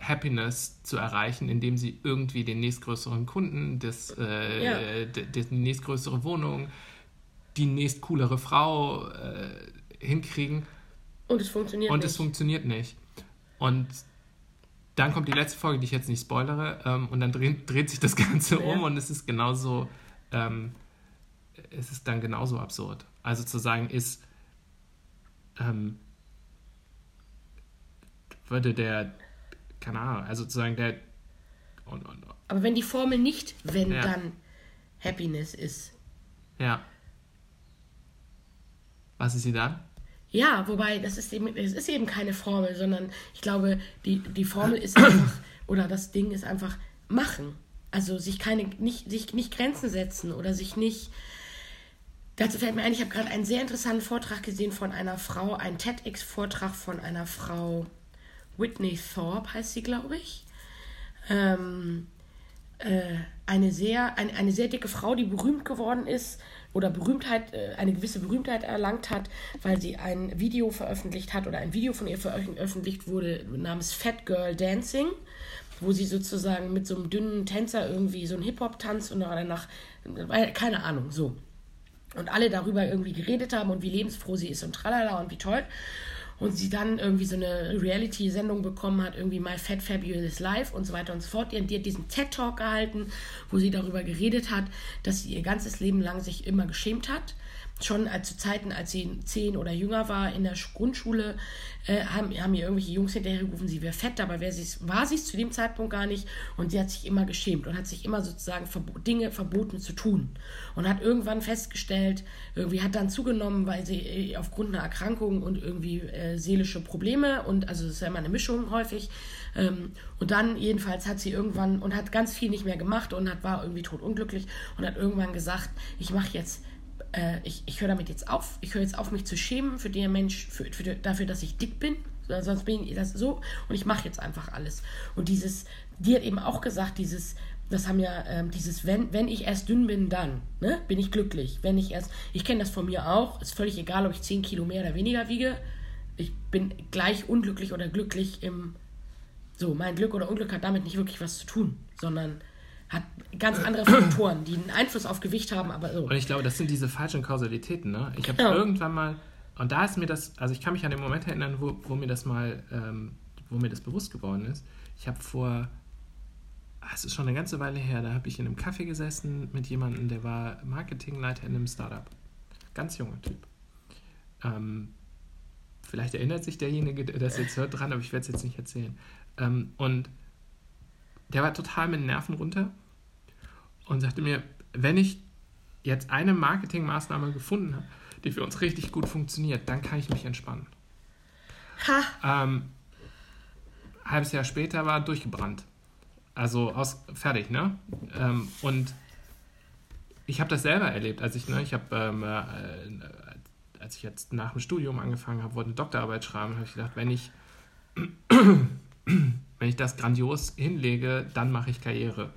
Happiness zu erreichen, indem sie irgendwie den nächstgrößeren Kunden, das, äh, Ja. d- d- die nächstgrößere Wohnung, die nächstcoolere Frau äh, hinkriegen Und es funktioniert und nicht. es funktioniert nicht. Und dann kommt die letzte Folge, die ich jetzt nicht spoilere, ähm, und dann dreht, dreht sich das Ganze Ja. um und es ist genauso, ähm, es ist dann genauso absurd. Also zu sagen, ist, ähm, würde der, keine Ahnung, also zu sagen, der, und, und, Aber wenn die Formel nicht wenn Ja. dann Happiness ist. ja. Was ist sie dann? Ja, wobei das ist eben, es ist eben keine Formel, sondern ich glaube, die, die Formel ist einfach, oder das Ding ist einfach machen. Also sich keine, nicht, sich nicht Grenzen setzen oder sich nicht. Dazu fällt mir ein, ich habe gerade einen sehr interessanten Vortrag gesehen von einer Frau, einen TEDx-Vortrag von einer Frau, Whitney Thorpe heißt sie, glaube ich. Ähm, äh, eine, sehr, ein, eine sehr dicke Frau, die berühmt geworden ist oder Berühmtheit, äh, eine gewisse Berühmtheit erlangt hat, weil sie ein Video veröffentlicht hat oder ein Video von ihr veröffentlicht wurde namens Fat Girl Dancing, wo sie sozusagen mit so einem dünnen Tänzer irgendwie so einen Hip-Hop-Tanz und danach, keine Ahnung, so. Und alle darüber irgendwie geredet haben und wie lebensfroh sie ist und tralala und wie toll und sie dann irgendwie so eine Reality-Sendung bekommen hat, irgendwie My Fat Fabulous Life und so weiter und so fort. Die hat diesen TED-Talk gehalten, wo sie darüber geredet hat, dass sie ihr ganzes Leben lang sich immer geschämt hat schon als, zu Zeiten, als sie zehn oder jünger war in der Grundschule, äh, haben, haben ihr irgendwelche Jungs hinterhergerufen, sie wäre fett, aber wer sie's, war sie es zu dem Zeitpunkt gar nicht. Und sie hat sich immer geschämt und hat sich immer sozusagen verbo Dinge verboten zu tun. Und hat irgendwann festgestellt, irgendwie hat dann zugenommen, weil sie äh, aufgrund einer Erkrankung und irgendwie äh, seelische Probleme und also das ist ja immer eine Mischung häufig. Ähm, und dann jedenfalls hat sie irgendwann und hat ganz viel nicht mehr gemacht und hat, war irgendwie totunglücklich und hat irgendwann gesagt, ich mache jetzt äh, ich, ich höre damit jetzt auf. Ich höre jetzt auf, mich zu schämen für den Mensch, für, für, dafür, dass ich dick bin. Sonst bin ich das so und ich mache jetzt einfach alles. Und dieses, die hat eben auch gesagt, dieses, das haben ja ähm, dieses, wenn, wenn ich erst dünn bin, dann ne, bin ich glücklich. Wenn ich erst, ich kenne das von mir auch, ist völlig egal, ob ich 10 Kilo mehr oder weniger wiege. Ich bin gleich unglücklich oder glücklich im, so, mein Glück oder Unglück hat damit nicht wirklich was zu tun, sondern hat ganz andere Faktoren, die einen Einfluss auf Gewicht haben, aber so. Und ich glaube, das sind diese falschen Kausalitäten. Ne? Ich habe ja. irgendwann mal, und da ist mir das, also ich kann mich an den Moment erinnern, wo, wo mir das mal, ähm, wo mir das bewusst geworden ist. Ich habe vor, ah, es ist schon eine ganze Weile her, da habe ich in einem Café gesessen mit jemandem, der war Marketingleiter in einem Startup. Ganz junger Typ. Ähm, vielleicht erinnert sich derjenige, der das jetzt hört, dran, aber ich werde es jetzt nicht erzählen. Ähm, und der war total mit den Nerven runter und sagte mir, wenn ich jetzt eine Marketingmaßnahme gefunden habe, die für uns richtig gut funktioniert, dann kann ich mich entspannen. Ha. Ähm, halbes Jahr später war durchgebrannt. Also aus, fertig, ne? Ähm, und ich habe das selber erlebt, als ich, ne, ich habe, ähm, äh, als ich jetzt nach dem Studium angefangen habe, wollte eine Doktorarbeit schreiben, habe ich gedacht, wenn ich, wenn ich das grandios hinlege, dann mache ich Karriere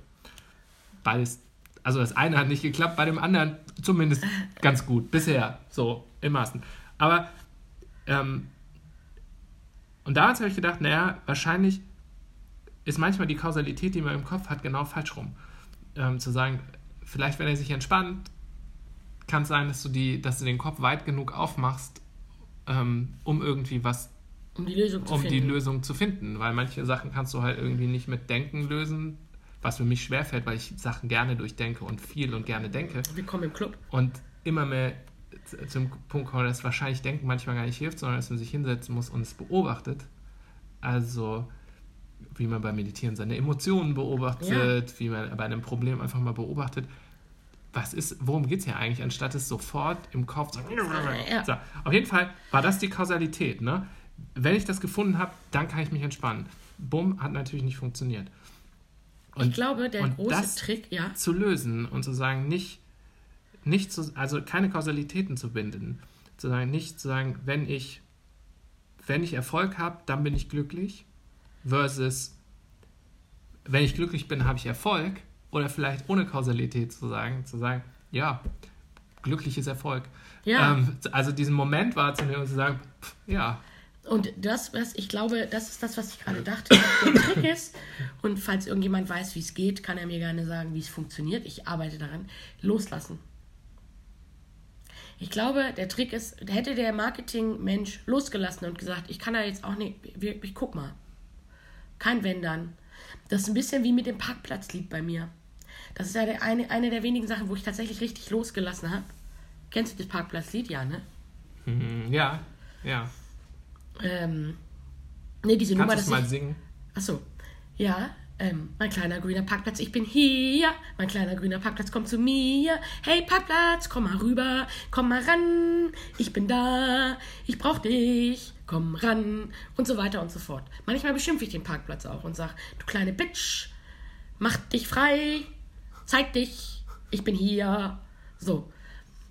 beides, also das eine hat nicht geklappt, bei dem anderen zumindest ganz gut, bisher, so im Maßen. Aber, ähm, und damals habe ich gedacht, naja, wahrscheinlich ist manchmal die Kausalität, die man im Kopf hat, genau falsch rum. Ähm, zu sagen, vielleicht wenn er sich entspannt, kann es sein, dass du, die, dass du den Kopf weit genug aufmachst, ähm, um irgendwie was um die Lösung zu um finden. die Lösung zu finden. Weil manche Sachen kannst du halt irgendwie nicht mit Denken lösen, was für mich schwerfällt, weil ich Sachen gerne durchdenke und viel und gerne denke. Willkommen im Club. Und immer mehr zum Punkt kommen, dass wahrscheinlich Denken manchmal gar nicht hilft, sondern dass man sich hinsetzen muss und es beobachtet. Also wie man beim Meditieren seine Emotionen beobachtet, ja. wie man bei einem Problem einfach mal beobachtet. Was ist, worum geht es hier eigentlich, anstatt es sofort im Kopf zu ja. so, Auf jeden Fall war das die Kausalität. Ne? Wenn ich das gefunden habe, dann kann ich mich entspannen. Bumm, hat natürlich nicht funktioniert. Und, ich glaube, der große Trick, ja. Zu lösen und zu sagen, nicht, nicht zu, also keine Kausalitäten zu binden. Zu sagen, nicht zu sagen, wenn ich, wenn ich Erfolg habe, dann bin ich glücklich. Versus, wenn ich glücklich bin, habe ich Erfolg. Oder vielleicht ohne Kausalität zu sagen, zu sagen, ja, glücklich ist Erfolg. Ja. Ähm, also diesen Moment wahrzunehmen und zu sagen, pff, ja, und das, was ich glaube, das ist das, was ich gerade dachte, der Trick ist. Und falls irgendjemand weiß, wie es geht, kann er mir gerne sagen, wie es funktioniert. Ich arbeite daran. Loslassen. Ich glaube, der Trick ist, hätte der Marketing-Mensch losgelassen und gesagt, ich kann da jetzt auch nicht, ich, guck mal. Kein Wenn dann. Das ist ein bisschen wie mit dem Parkplatzlied bei mir. Das ist ja eine, eine der wenigen Sachen, wo ich tatsächlich richtig losgelassen habe. Kennst du das Parkplatzlied? Ja, ne? Mhm, ja, ja. Ähm, ne, diese Kannst Nummer. Kannst du mal ich, singen? Achso. Ja, ähm, mein kleiner grüner Parkplatz, ich bin hier. Mein kleiner grüner Parkplatz, komm zu mir. Hey Parkplatz, komm mal rüber, komm mal ran. Ich bin da, ich brauch dich, komm ran. Und so weiter und so fort. Manchmal beschimpfe ich den Parkplatz auch und sag, du kleine Bitch, mach dich frei, zeig dich, ich bin hier. So.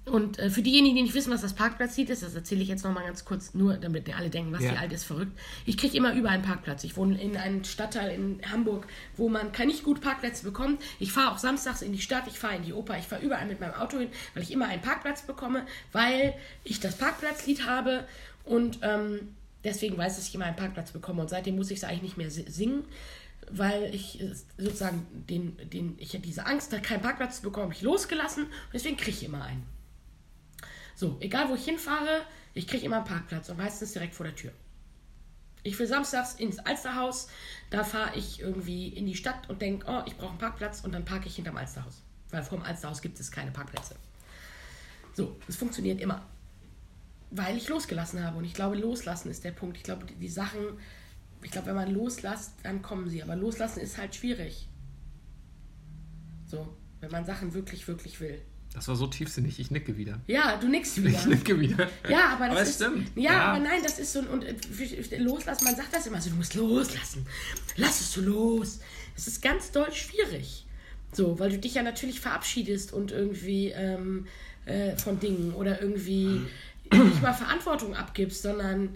Und äh, für diejenigen, die nicht wissen, was das Parkplatzlied ist, das erzähle ich jetzt nochmal ganz kurz, nur damit alle denken, was Ja. die alt ist, verrückt. Ich kriege immer überall einen Parkplatz. Ich wohne in einem Stadtteil in Hamburg, wo man kann nicht gut Parkplätze bekommt. Ich fahre auch samstags in die Stadt, ich fahre in die Oper, ich fahre überall mit meinem Auto hin, weil ich immer einen Parkplatz bekomme, weil ich das Parkplatzlied habe und ähm, deswegen weiß ich, dass ich immer einen Parkplatz bekomme. Und seitdem muss ich es eigentlich nicht mehr si- singen, weil ich äh, sozusagen den, den, ich hatte diese Angst, keinen Parkplatz zu bekommen, habe ich losgelassen und deswegen kriege ich immer einen. So, egal wo ich hinfahre, ich kriege immer einen Parkplatz und meistens direkt vor der Tür. Ich will samstags ins Alsterhaus, da fahre ich irgendwie in die Stadt und denke, oh, ich brauche einen Parkplatz und dann parke ich hinterm Alsterhaus. Weil vor dem Alsterhaus gibt es keine Parkplätze. So, es funktioniert immer. Weil ich losgelassen habe. Und ich glaube, loslassen ist der Punkt. Ich glaube, die, die Sachen, ich glaube, wenn man loslässt, dann kommen sie. Aber loslassen ist halt schwierig. So, wenn man Sachen wirklich, wirklich will. Das war so tiefsinnig, ich nicke wieder. Ja, du nix wieder. Ich nicke wieder. Ja, aber das Aber ist, stimmt. Ja, Ja. aber nein, das ist so ein und äh, loslassen. Man sagt das immer so, du musst loslassen. Lass es so los. Das ist ganz doll schwierig. So, weil du dich ja natürlich verabschiedest und irgendwie ähm, äh, von Dingen oder irgendwie nicht mal Verantwortung abgibst, sondern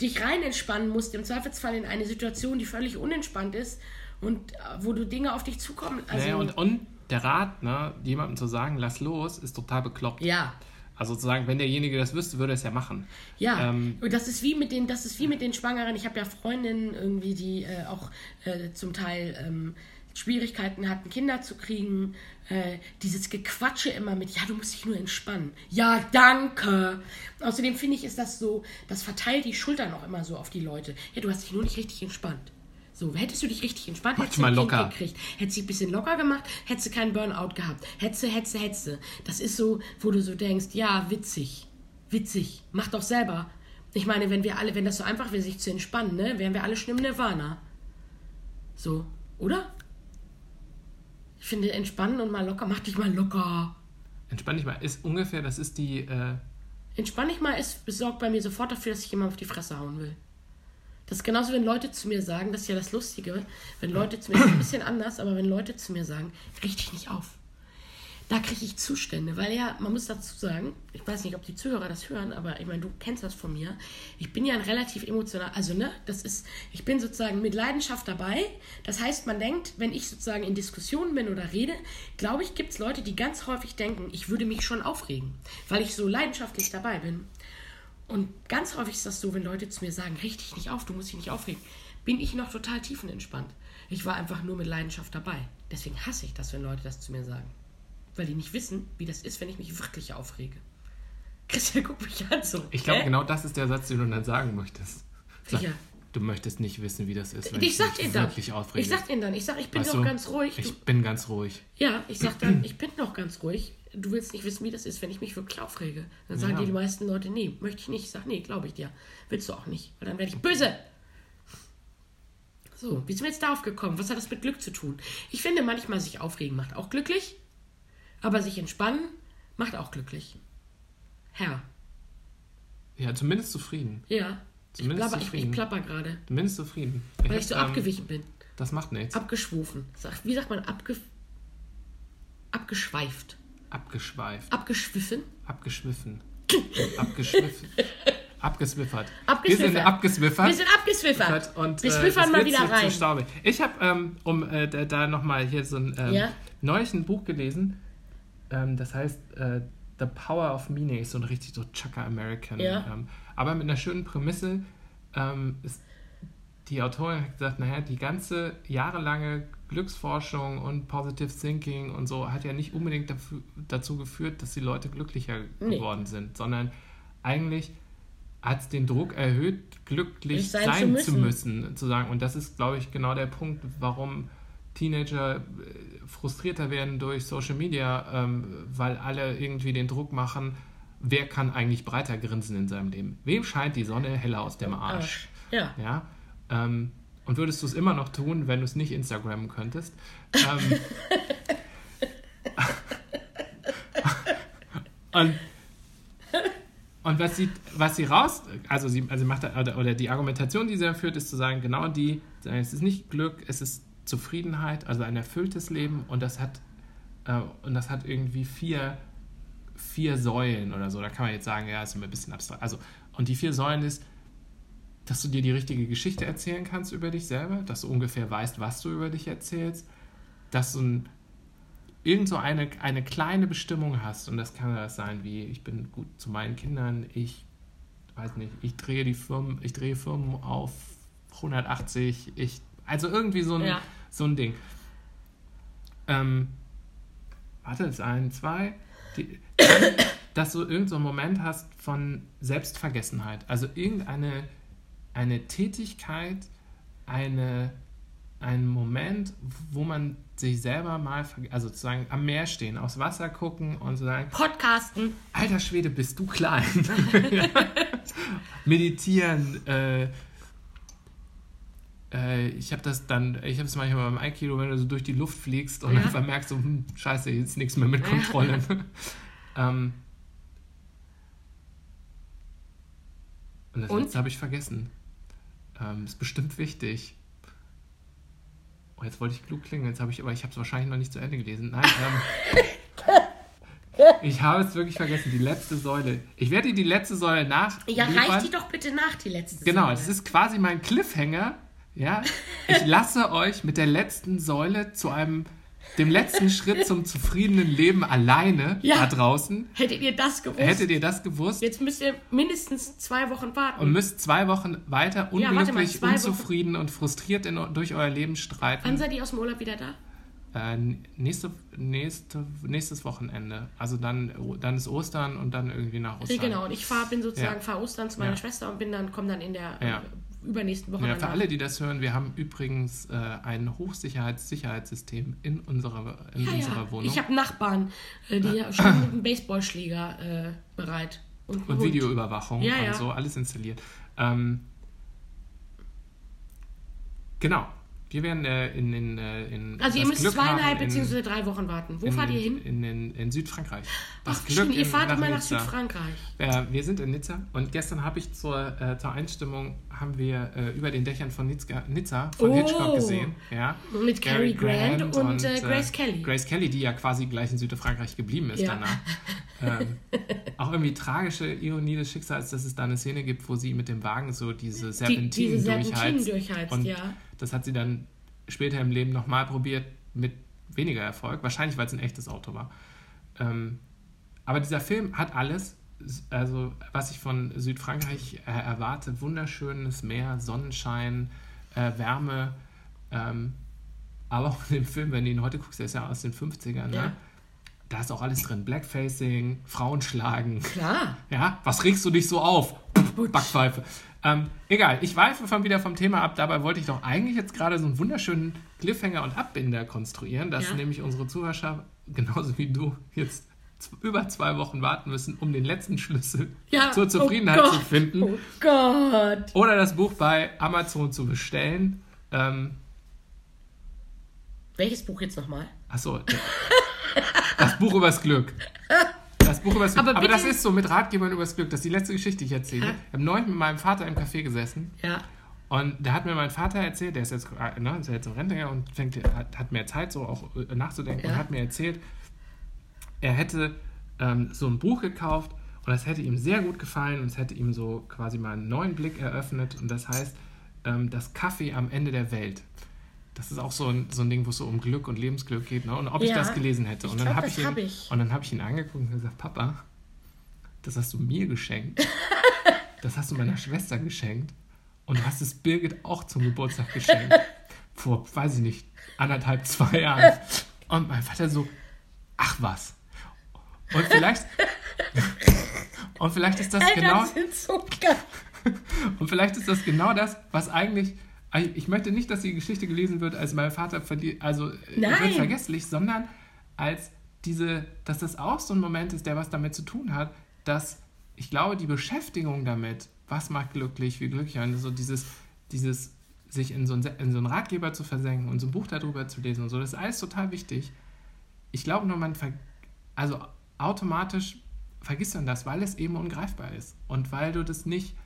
dich rein entspannen musst, im Zweifelsfall in eine Situation, die völlig unentspannt ist und äh, wo du Dinge auf dich zukommen. Also, naja, und, und der Rat, ne, jemandem zu sagen, lass los, ist total bekloppt. ja. Also sozusagen, wenn derjenige das wüsste, würde er es ja machen. Ja, Ähm, und das ist wie mit den, das ist wie mit den Schwangeren. Ich habe ja Freundinnen irgendwie, die äh, auch äh, zum Teil ähm, Schwierigkeiten hatten, Kinder zu kriegen. Äh, dieses Gequatsche immer mit, ja, du musst dich nur entspannen. Ja, danke. Außerdem finde ich, ist das so, das verteilt die Schultern auch immer so auf die Leute. Ja, du hast dich nur nicht richtig entspannt. So, hättest du dich richtig entspannt, hättest du mal locker. gekriegt. Hättest du dich ein bisschen locker gemacht, hättest du keinen Burnout gehabt. Hättest du, hättest du, hättest du. Das ist so, wo du so denkst, ja, witzig. Witzig. Mach doch selber. Ich meine, wenn wir alle, wenn das so einfach wäre, sich zu entspannen, ne, wären wir alle schon im Nirvana. So, oder? Ich finde, entspannen und mal locker, mach dich mal locker. entspann dich mal. Ist ungefähr, das ist die, äh, Entspann dich mal, es besorgt bei mir sofort dafür, dass ich jemand auf die Fresse hauen will. Das ist genauso, wenn Leute zu mir sagen, das ist ja das Lustige, wenn Leute zu mir, das ist ein bisschen anders, aber wenn Leute zu mir sagen, richte dich nicht auf. Da kriege ich Zustände, weil ja, man muss dazu sagen, ich weiß nicht, ob die Zuhörer das hören, aber ich meine, du kennst das von mir. Ich bin ja ein relativ emotional, also ne, das ist, ich bin sozusagen mit Leidenschaft dabei. Das heißt, man denkt, wenn ich sozusagen in Diskussionen bin oder rede, glaube ich, gibt es Leute, die ganz häufig denken, ich würde mich schon aufregen, weil ich so leidenschaftlich dabei bin. Und ganz häufig ist das so, wenn Leute zu mir sagen, richte dich nicht auf, du musst dich nicht aufregen, bin ich noch total tiefenentspannt. Ich war einfach nur mit Leidenschaft dabei. Deswegen hasse ich das, wenn Leute das zu mir sagen. Weil die nicht wissen, wie das ist, wenn ich mich wirklich aufrege. Christian, guck mich an so. ich glaube, genau das ist der Satz, den du dann sagen möchtest. Sag? Du möchtest nicht wissen, wie das ist, wenn Ich ich, sag mich wirklich aufrege. Ich sag dir dann. Ich sag, ich bin Weißt doch du, ganz ruhig. Du, Ich bin ganz ruhig. ja, ich sag dann, ich bin doch ganz ruhig. Du willst nicht wissen, wie das ist, wenn ich mich wirklich aufrege. Dann sagen Ja. dir die meisten Leute, nee, möchte ich nicht. Ich sag, nee, glaube ich dir. Willst du auch nicht. Weil dann werde ich böse. So, wie sind wir jetzt darauf gekommen? Was hat das mit Glück zu tun? Ich finde, manchmal sich aufregen macht auch glücklich, aber sich entspannen macht auch glücklich. Herr. Ja, zumindest zufrieden. Ja. Ich Zumindest plapper, ich, ich zufrieden. plapper gerade, Zumindest zufrieden. weil hab, ich so ähm, abgewichen bin. Das macht nichts. Abgeschwufen. Wie sagt man? Abge abgeschweift. Abgeschweift. Abgeschwiffen. Abgeschwiffen. Abgeschwiffen. Abgeswiffert. Abgeswiffert. Wir sind abgeswiffert. Wir sind abgeswiffert. Und, wir äh, swiffern es mal wieder rein. Staubig. ich habe, ähm, um äh, da, da nochmal hier so ein ähm, Ja? neulich ein Buch gelesen, ähm, das heißt äh, The Power of Meaning, ist so ein richtig so Chaka American. Ja. Ähm, aber mit einer schönen Prämisse ähm, ist die Autorin hat gesagt, naja, die ganze jahrelange Glücksforschung und Positive Thinking und so hat ja nicht unbedingt dafür, dazu geführt, dass die Leute glücklicher Nee. geworden sind, sondern eigentlich hat es den Druck erhöht, glücklich sein sein, zu zu, müssen. müssen. zu sagen. Und das ist, glaube ich, genau der Punkt, warum Teenager äh, frustrierter werden durch Social Media, ähm, weil alle irgendwie den Druck machen, wer kann eigentlich breiter grinsen in seinem Leben? Wem scheint die Sonne heller aus dem Arsch? Ja. Ja. Ähm, und würdest du es immer noch tun, wenn du es nicht Instagrammen könntest? Ähm, und, und was sie, was sie raus, also sie, also macht, oder, oder die Argumentation, die sie führt, ist zu sagen, genau die, es ist nicht Glück, es ist Zufriedenheit, also ein erfülltes Leben und das hat, äh, und das hat irgendwie vier, vier Säulen oder so. Da kann man jetzt sagen, ja, ist immer ein bisschen abstrakt. Also, und die vier Säulen ist, dass du dir die richtige Geschichte erzählen kannst über dich selber, dass du ungefähr weißt, was du über dich erzählst, dass du ein, irgend so eine, eine kleine Bestimmung hast. Und das kann das sein, wie ich bin gut zu meinen Kindern, ich weiß nicht, ich drehe die Firmen, ich drehe Firmen auf 180, ich, also irgendwie so ein, Ja. so ein Ding. Ähm, warte, ist ein, zwei, die, dass du irgendeinen so einen Moment hast von Selbstvergessenheit. Also irgendeine eine Tätigkeit, eine, ein Moment, wo man sich selber mal, also sozusagen am Meer stehen, aufs Wasser gucken und so sagen, Podcasten. alter Schwede, bist du klein. Meditieren, äh, äh, ich habe das dann, ich habe es manchmal beim Aikido, wenn du so durch die Luft fliegst und Ja. einfach merkst, so, hm, scheiße, jetzt nichts mehr mit Ja. Kontrolle. ähm, und das Und? letzte habe ich vergessen. Ähm, ist bestimmt wichtig. Oh, jetzt wollte ich klug klingen, jetzt habe ich, aber ich habe es wahrscheinlich noch nicht zu Ende gelesen. Nein, ähm, ich habe es wirklich vergessen. Die letzte Säule. Ich werde dir die letzte Säule nach. Ja, reich die doch bitte nach, die letzte Genau, Säule. das ist quasi mein Cliffhanger. Ja, ich lasse euch mit der letzten Säule zu einem, dem letzten Schritt zum zufriedenen Leben alleine Ja. da draußen. Hättet ihr das gewusst? Hättet ihr das gewusst Jetzt müsst ihr mindestens zwei Wochen warten. und müsst zwei Wochen weiter Ja, warte mal, unglücklich, zwei Wochen. unzufrieden und frustriert in, durch euer Leben streiten. Wann seid ihr aus dem Urlaub wieder da? Äh, nächste, nächste, nächstes Wochenende. Also dann, dann ist Ostern und dann irgendwie nach Ostern. Genau, und ich fahr, bin sozusagen, Ja. fahr Ostern zu meiner Ja. Schwester und bin dann, komme dann in der Ja. Äh, übernächsten Woche Ja, für alle, die das hören, wir haben übrigens äh, ein Hochsicherheitssicherheitssystem in unserer, in ja, unserer ja. Wohnung. Ich habe Nachbarn, äh, die stehen mit einem Baseballschläger äh, bereit. Und, einen und. Videoüberwachung Ja, und so, alles installiert. Ähm, genau. Wir werden äh, in, in, äh, in Also ihr müsst Glück zweieinhalb beziehungsweise drei Wochen warten. Wo in, fahrt ihr hin? In, in, in Südfrankreich. Das Ach, stimmt, ihr fahrt immer nach Nizza. Südfrankreich. Ja, wir sind in Nizza und gestern habe ich zur, äh, zur Einstimmung haben wir äh, über den Dächern von Nizza, Nizza von Oh. Hitchcock gesehen. Ja. Mit Cary Grant und, äh, Grace äh, Kelly. Grace Kelly, die ja quasi gleich in Südfrankreich geblieben ist Ja. danach. ähm, auch irgendwie tragische Ironie des Schicksals, dass es da eine Szene gibt, wo sie mit dem Wagen so diese Die, Serpentinen diese Serpentinen durchheizt. durchheizt, Und ja. Das hat sie dann später im Leben nochmal probiert mit weniger Erfolg. Wahrscheinlich, weil es ein echtes Auto war. Ähm, aber dieser Film hat alles, also was ich von Südfrankreich äh, erwarte. Wunderschönes Meer, Sonnenschein, äh, Wärme. Ähm, aber auch in dem Film, wenn du ihn heute guckst, der ist ja aus den 50ern, ne? Da ist auch alles drin. Blackfacing, Frauen schlagen. Klar. Ja, was regst du dich so auf? Backpfeife. Ähm, egal, ich weife von wieder vom Thema ab. Dabei wollte ich doch eigentlich jetzt gerade so einen wunderschönen Cliffhanger und Abbinder konstruieren, dass Ja. nämlich unsere Zuhörer genauso wie du jetzt über zwei Wochen warten müssen, um den letzten Schlüssel Ja. zur Zufriedenheit oh zu finden. Oh Gott. Oder das Buch bei Amazon zu bestellen. Ähm, Welches Buch jetzt nochmal? achso, das Buch übers Glück. Das Buch übers Glück. Aber Aber, das ist so mit Ratgebern übers Glück. Das ist die letzte Geschichte, die ich erzähle. Ja. Ich habe neulich mit meinem Vater im Café gesessen Ja. Und da hat mir mein Vater erzählt, der ist jetzt, äh, ne, ist jetzt im Rente und fängt, hat, hat mehr Zeit, so auch äh, nachzudenken Ja. und hat mir erzählt, er hätte ähm, so ein Buch gekauft und das hätte ihm sehr gut gefallen und es hätte ihm so quasi mal einen neuen Blick eröffnet und das heißt, ähm, das Kaffee am Ende der Welt. Das ist auch so ein, so ein Ding, wo es so um Glück und Lebensglück geht, ne? Und ob ich Ja, das gelesen hätte. ich und dann habe ich, ihn- hab ich. und dann habe ich ihn angeguckt und gesagt, Papa, das hast du mir geschenkt. Das hast du meiner Schwester geschenkt. Und du hast es Birgit auch zum Geburtstag geschenkt. Vor, weiß ich nicht, anderthalb, zwei Jahren. Und mein Vater so, ach was. Und vielleicht, und vielleicht ist das Eltern genau, so und vielleicht ist das genau das, was eigentlich. Ich möchte nicht, dass die Geschichte gelesen wird, als mein Vater verliert, also äh, wird vergesslich, sondern als diese, dass das auch so ein Moment ist, der was damit zu tun hat, dass ich glaube, die Beschäftigung damit, was macht glücklich, wie glücklich, und so dieses, dieses sich in so, einen, in so einen Ratgeber zu versenken und so ein Buch darüber zu lesen und so, das ist alles total wichtig. Ich glaube nur, man, also automatisch vergisst man das, weil es eben ungreifbar ist und weil du das nicht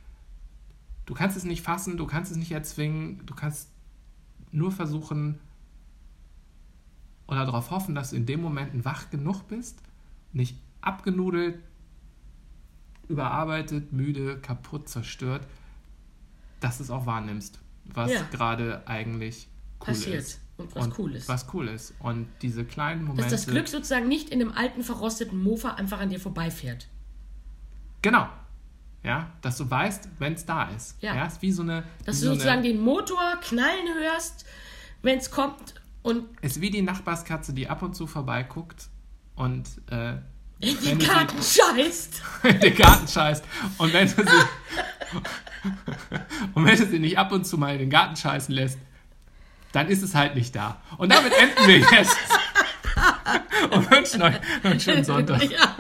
Du kannst es nicht fassen, du kannst es nicht erzwingen, du kannst nur versuchen oder darauf hoffen, dass du in dem Moment wach genug bist, nicht abgenudelt, überarbeitet, müde, kaputt, zerstört, dass du es auch wahrnimmst, was Ja. gerade eigentlich cool Passiert ist. und was cool ist. Was cool ist. Und diese kleinen Momente. Dass das Glück sozusagen nicht in einem alten, verrosteten Mofa einfach an dir vorbeifährt. Genau. Ja, dass du weißt, wenn es da ist. Ja. ist wie so eine. Dass du so sozusagen eine, den Motor knallen hörst, wenn es kommt und ist wie die Nachbarskatze, die ab und zu vorbeiguckt und äh, in die du sie- scheißt. in den Garten scheißt. Und wenn du sie. und wenn du sie nicht ab und zu mal in den Garten scheißen lässt, dann ist es halt nicht da. Und damit enden wir jetzt. und wünschen euch einen schönen Sonntag. ja.